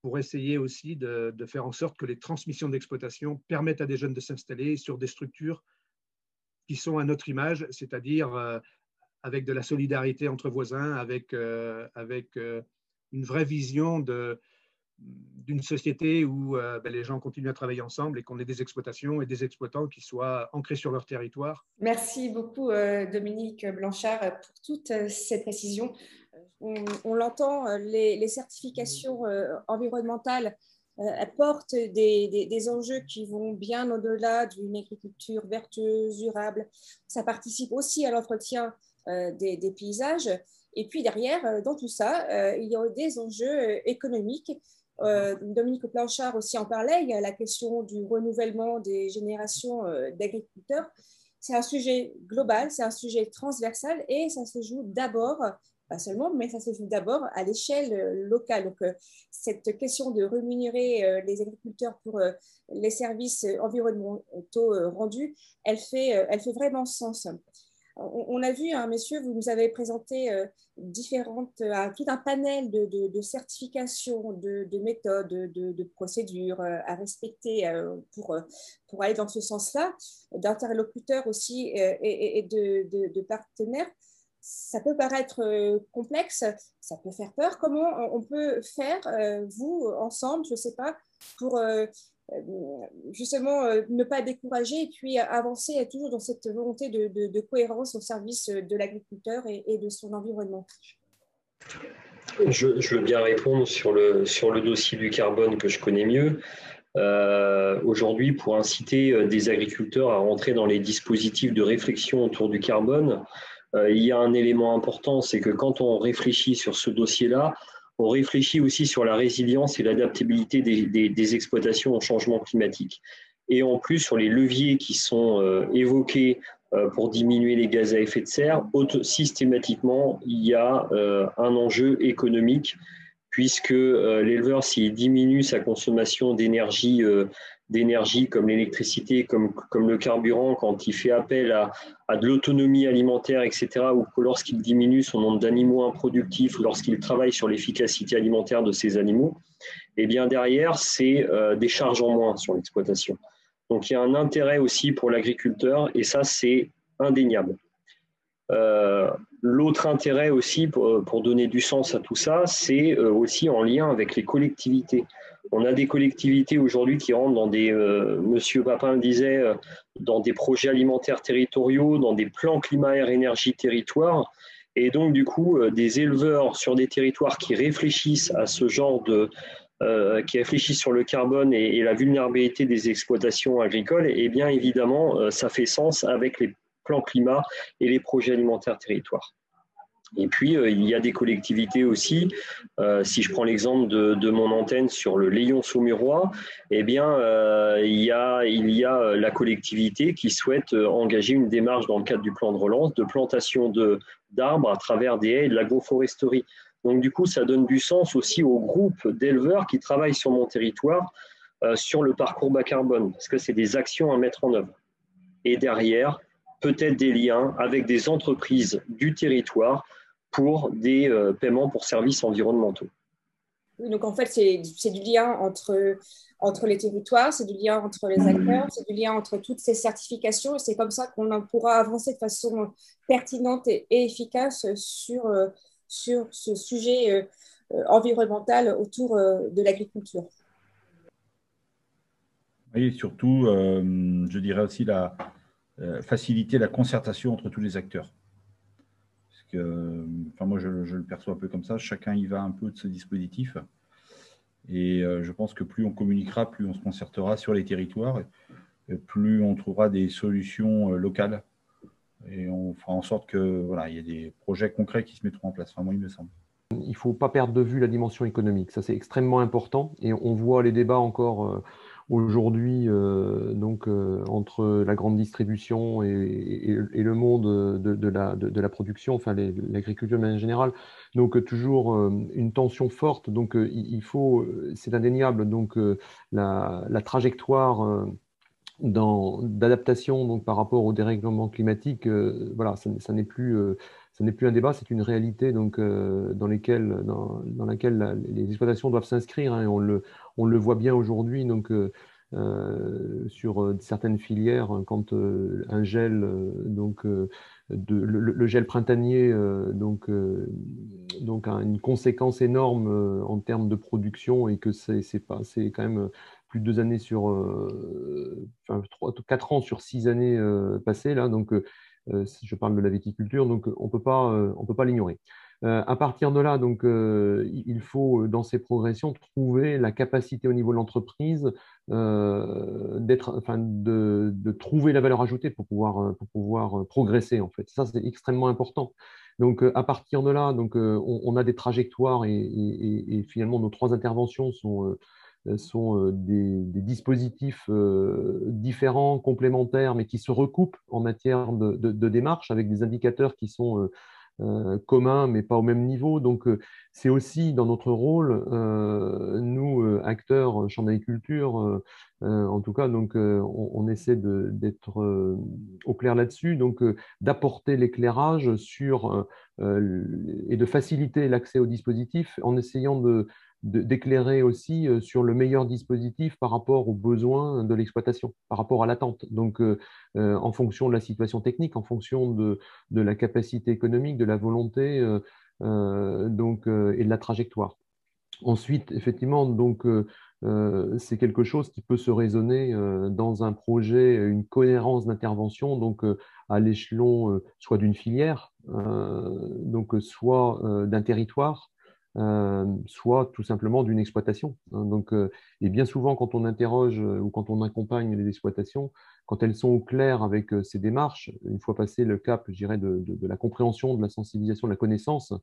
pour essayer aussi de, faire en sorte que les transmissions d'exploitation permettent à des jeunes de s'installer sur des structures qui sont à notre image, c'est-à-dire euh, avec de la solidarité entre voisins, avec, euh, avec euh, une vraie vision d'une société où ben, les gens continuent à travailler ensemble et qu'on ait des exploitations et des exploitants qui soient ancrés sur leur territoire. Merci beaucoup Dominique Blanchard pour toutes ces précisions on, l'entend, euh, les, certifications euh, environnementales euh, apportent des, enjeux qui vont bien au-delà d'une agriculture vertueuse, durable. Ça participe aussi à l'entretien des, paysages. Et puis derrière, dans tout ça, il y a des enjeux économiques. Dominique Planchard aussi en parlait, il y a la question du renouvellement des générations d'agriculteurs. C'est un sujet global, c'est un sujet transversal et ça se joue d'abord pas seulement, mais ça se joue d'abord à l'échelle euh, locale. Donc, euh, cette question de rémunérer euh, les agriculteurs pour les services environnementaux rendus, elle fait, elle fait vraiment sens. On, a vu, hein, messieurs, vous nous avez présenté différentes, tout un panel de, de, certifications, de, méthodes, de, procédures à respecter pour, pour aller dans ce sens-là, d'interlocuteurs aussi et de, partenaires ça peut paraître euh, complexe, ça peut faire peur. Comment on peut faire, euh, vous, ensemble, je ne sais pas, pour euh, justement ne pas décourager et puis avancer toujours dans cette volonté de, cohérence au service de l'agriculteur et, de son environnement? Je, veux bien répondre sur le, dossier du carbone que je connais mieux. Aujourd'hui, pour inciter des agriculteurs à rentrer dans les dispositifs de réflexion autour du carbone, il y a un élément important, c'est que quand on réfléchit sur ce dossier-là, on réfléchit aussi sur la résilience et l'adaptabilité des, exploitations au changement climatique. Et en plus, sur les leviers qui sont euh, évoqués pour diminuer les gaz à effet de serre, systématiquement, il y a un enjeu économique puisque l'éleveur, s'il diminue sa consommation d'énergie d'énergie comme l'électricité, comme, comme le carburant, quand il fait appel à, à de l'autonomie alimentaire, etc., ou lorsqu'il diminue son nombre d'animaux improductifs, lorsqu'il travaille sur l'efficacité alimentaire de ces animaux, eh bien derrière, c'est euh, des charges en moins sur l'exploitation. Donc il y a un intérêt aussi pour l'agriculteur, et ça, c'est indéniable. Euh, l'autre intérêt aussi, pour, pour, donner du sens à tout ça, c'est euh, aussi en lien avec les collectivités. On a des collectivités aujourd'hui qui rentrent dans des, euh, Monsieur Papin disait, euh, dans des projets alimentaires territoriaux, dans des plans climat, air, énergie, territoire. Et donc, du coup, euh, des éleveurs sur des territoires qui réfléchissent à ce genre de, qui réfléchissent sur le carbone et, la vulnérabilité des exploitations agricoles, et eh bien évidemment, ça fait sens avec les plans climat et les projets alimentaires territoires. Et puis, euh, il y a des collectivités aussi. Euh, si je prends l'exemple de, mon antenne sur le Léon Saumurois, eh bien, euh, il, y a, la collectivité qui souhaite engager une démarche dans le cadre du plan de relance de plantation d'arbres à travers des haies et de l'agroforesterie. Donc, du coup, ça donne du sens aussi au groupe d'éleveurs qui travaillent sur mon territoire sur le parcours bas carbone, parce que c'est des actions à mettre en œuvre. Et derrière, peut-être des liens avec des entreprises du territoire pour des euh, paiements pour services environnementaux. Donc en fait, c'est du lien entre, entre les territoires, c'est du lien entre les acteurs, c'est du lien entre toutes ces certifications et c'est comme ça qu'on pourra avancer de façon pertinente et, efficace sur, euh, sur ce sujet euh, environnemental autour de l'agriculture. Oui, surtout, je dirais aussi la, faciliter la concertation entre tous les acteurs enfin moi je, le perçois un peu comme ça, chacun y va un peu de ce dispositif. Et euh, je pense que plus on communiquera, plus on se concertera sur les territoires, plus on trouvera des solutions euh, locales. Et on fera en sorte que voilà, il y ait des projets concrets qui se mettront en place. Moi, il me semble. Il ne faut pas perdre de vue la dimension économique. Ça, c'est extrêmement important. Et on voit les débats encore euh, aujourd'hui euh, donc euh, entre la grande distribution et, le monde de, la, de, la, production, enfin l'agriculture en général. Donc toujours euh, une tension forte. Donc il faut, c'est indéniable, donc la, trajectoire d'adaptation donc par rapport au dérèglement climatique, voilà, ça, ça n'est plus ce n'est plus un débat, c'est une réalité donc, dans, laquelle les exploitations doivent s'inscrire. Hein, on le voit bien aujourd'hui donc, euh, sur certaines filières, hein, quand un gel, donc, de, le, gel printanier donc, a une conséquence énorme en termes de production et que c'est quand même plus de deux années sur, trois, quatre ans sur six années passées là, donc euh, je parle de la viticulture, donc on peut pas, euh, on peut pas l'ignorer. Euh, à partir de là, donc, il faut, dans ces progressions, trouver la capacité au niveau de l'entreprise d'être, enfin, de, de, trouver la valeur ajoutée pour pouvoir, pour pouvoir progresser. En fait, ça c'est extrêmement important. Donc, à partir de là, donc, on, a des trajectoires et, finalement nos trois interventions sont euh, sont euh, des, dispositifs euh, différents, complémentaires, mais qui se recoupent en matière de, démarche avec des indicateurs qui sont communs, mais pas au même niveau. Donc, c'est aussi dans notre rôle, nous, acteurs champ d'agriculture, en tout cas, donc, on, essaie d'être au clair là-dessus, donc d'apporter l'éclairage sur et de faciliter l'accès au dispositif en essayant de d'éclairer aussi euh, sur le meilleur dispositif par rapport aux besoins de l'exploitation, par rapport à l'attente. Donc, euh, euh, en fonction de la situation technique, en fonction de, la capacité économique, de la volonté donc, et de la trajectoire. Ensuite, effectivement, donc, c'est quelque chose qui peut se raisonner dans un projet, une cohérence d'intervention, donc à l'échelon soit d'une filière, donc soit d'un territoire, euh, soit tout simplement d'une exploitation. Hein. Donc, euh, et bien souvent, quand on interroge euh, ou quand on accompagne les exploitations, quand elles sont au clair avec ces démarches, une fois passé le cap, je dirais, de, la compréhension, de la sensibilisation, de la connaissance,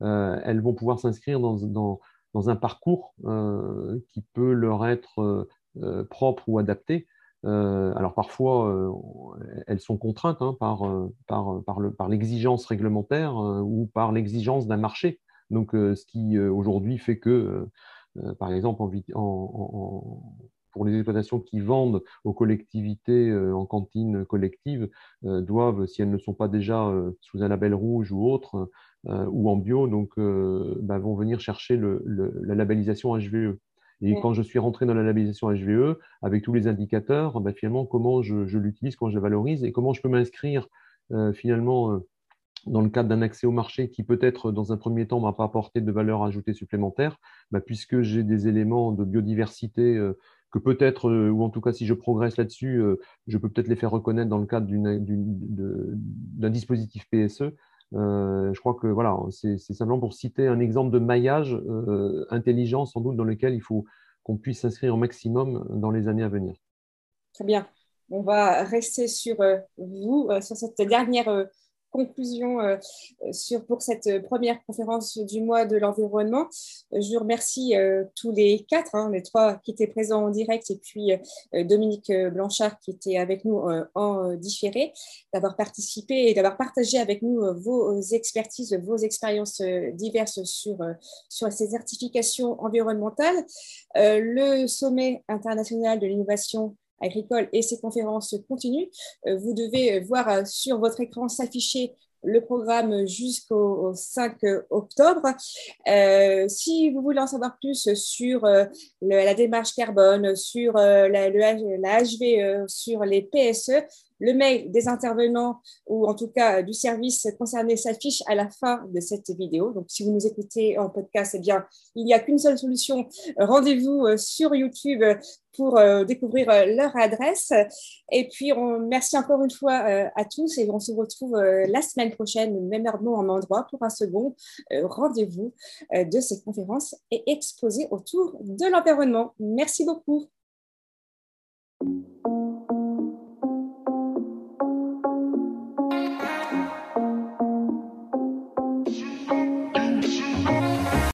elles vont pouvoir s'inscrire dans, un parcours qui peut leur être propre ou adapté alors parfois, elles sont contraintes hein, par l'exigence réglementaire ou par l'exigence d'un marché. Donc, ce qui aujourd'hui fait que, par exemple, en, pour les exploitations qui vendent aux collectivités en cantine collective, doivent, si elles ne sont pas déjà sous un label rouge ou autre, ou en bio, donc bah, vont venir chercher la labellisation HVE. Et quand je suis rentré dans la labellisation HVE, avec tous les indicateurs, bah, finalement, comment je, je l'utilise, comment je la valorise et comment je peux m'inscrire finalement dans le cadre d'un accès au marché qui peut-être dans un premier temps ne m'a pas apporté de valeur ajoutée supplémentaire, bah, puisque j'ai des éléments de biodiversité euh, que peut-être, euh, ou en tout cas si je progresse là-dessus, euh, je peux peut-être les faire reconnaître dans le cadre d'un dispositif PSE. je crois que voilà, c'est simplement pour citer un exemple de maillage intelligent sans doute dans lequel il faut qu'on puisse s'inscrire au maximum dans les années à venir. Très bien. On va rester sur vous, sur cette dernière conclusion euh, sur, pour cette première conférence du mois de l'environnement. Je remercie euh, tous les quatre, hein, les trois qui étaient présents en direct et puis euh, Dominique Blanchard qui était avec nous en différé, d'avoir participé et d'avoir partagé avec nous vos expertises, vos expériences diverses sur, sur ces certifications environnementales. le sommet international de l'innovation agricole et ces conférences continuent. Euh, vous devez voir euh, sur votre écran s'afficher le programme jusqu'au 5 octobre. Euh, si vous voulez en savoir plus sur la démarche carbone, sur la, la HVE, sur les PSE, le mail des intervenants ou en tout cas du service concerné s'affiche à la fin de cette vidéo. Donc, si vous nous écoutez en podcast, eh bien, il n'y a qu'une seule solution. Rendez-vous euh, sur YouTube pour euh, découvrir euh, leur adresse. Et puis, on, merci encore une fois à tous et on se retrouve la semaine prochaine, même heure, même endroit, pour un second rendez-vous de cette conférence et exposé autour de l'environnement. Merci beaucoup.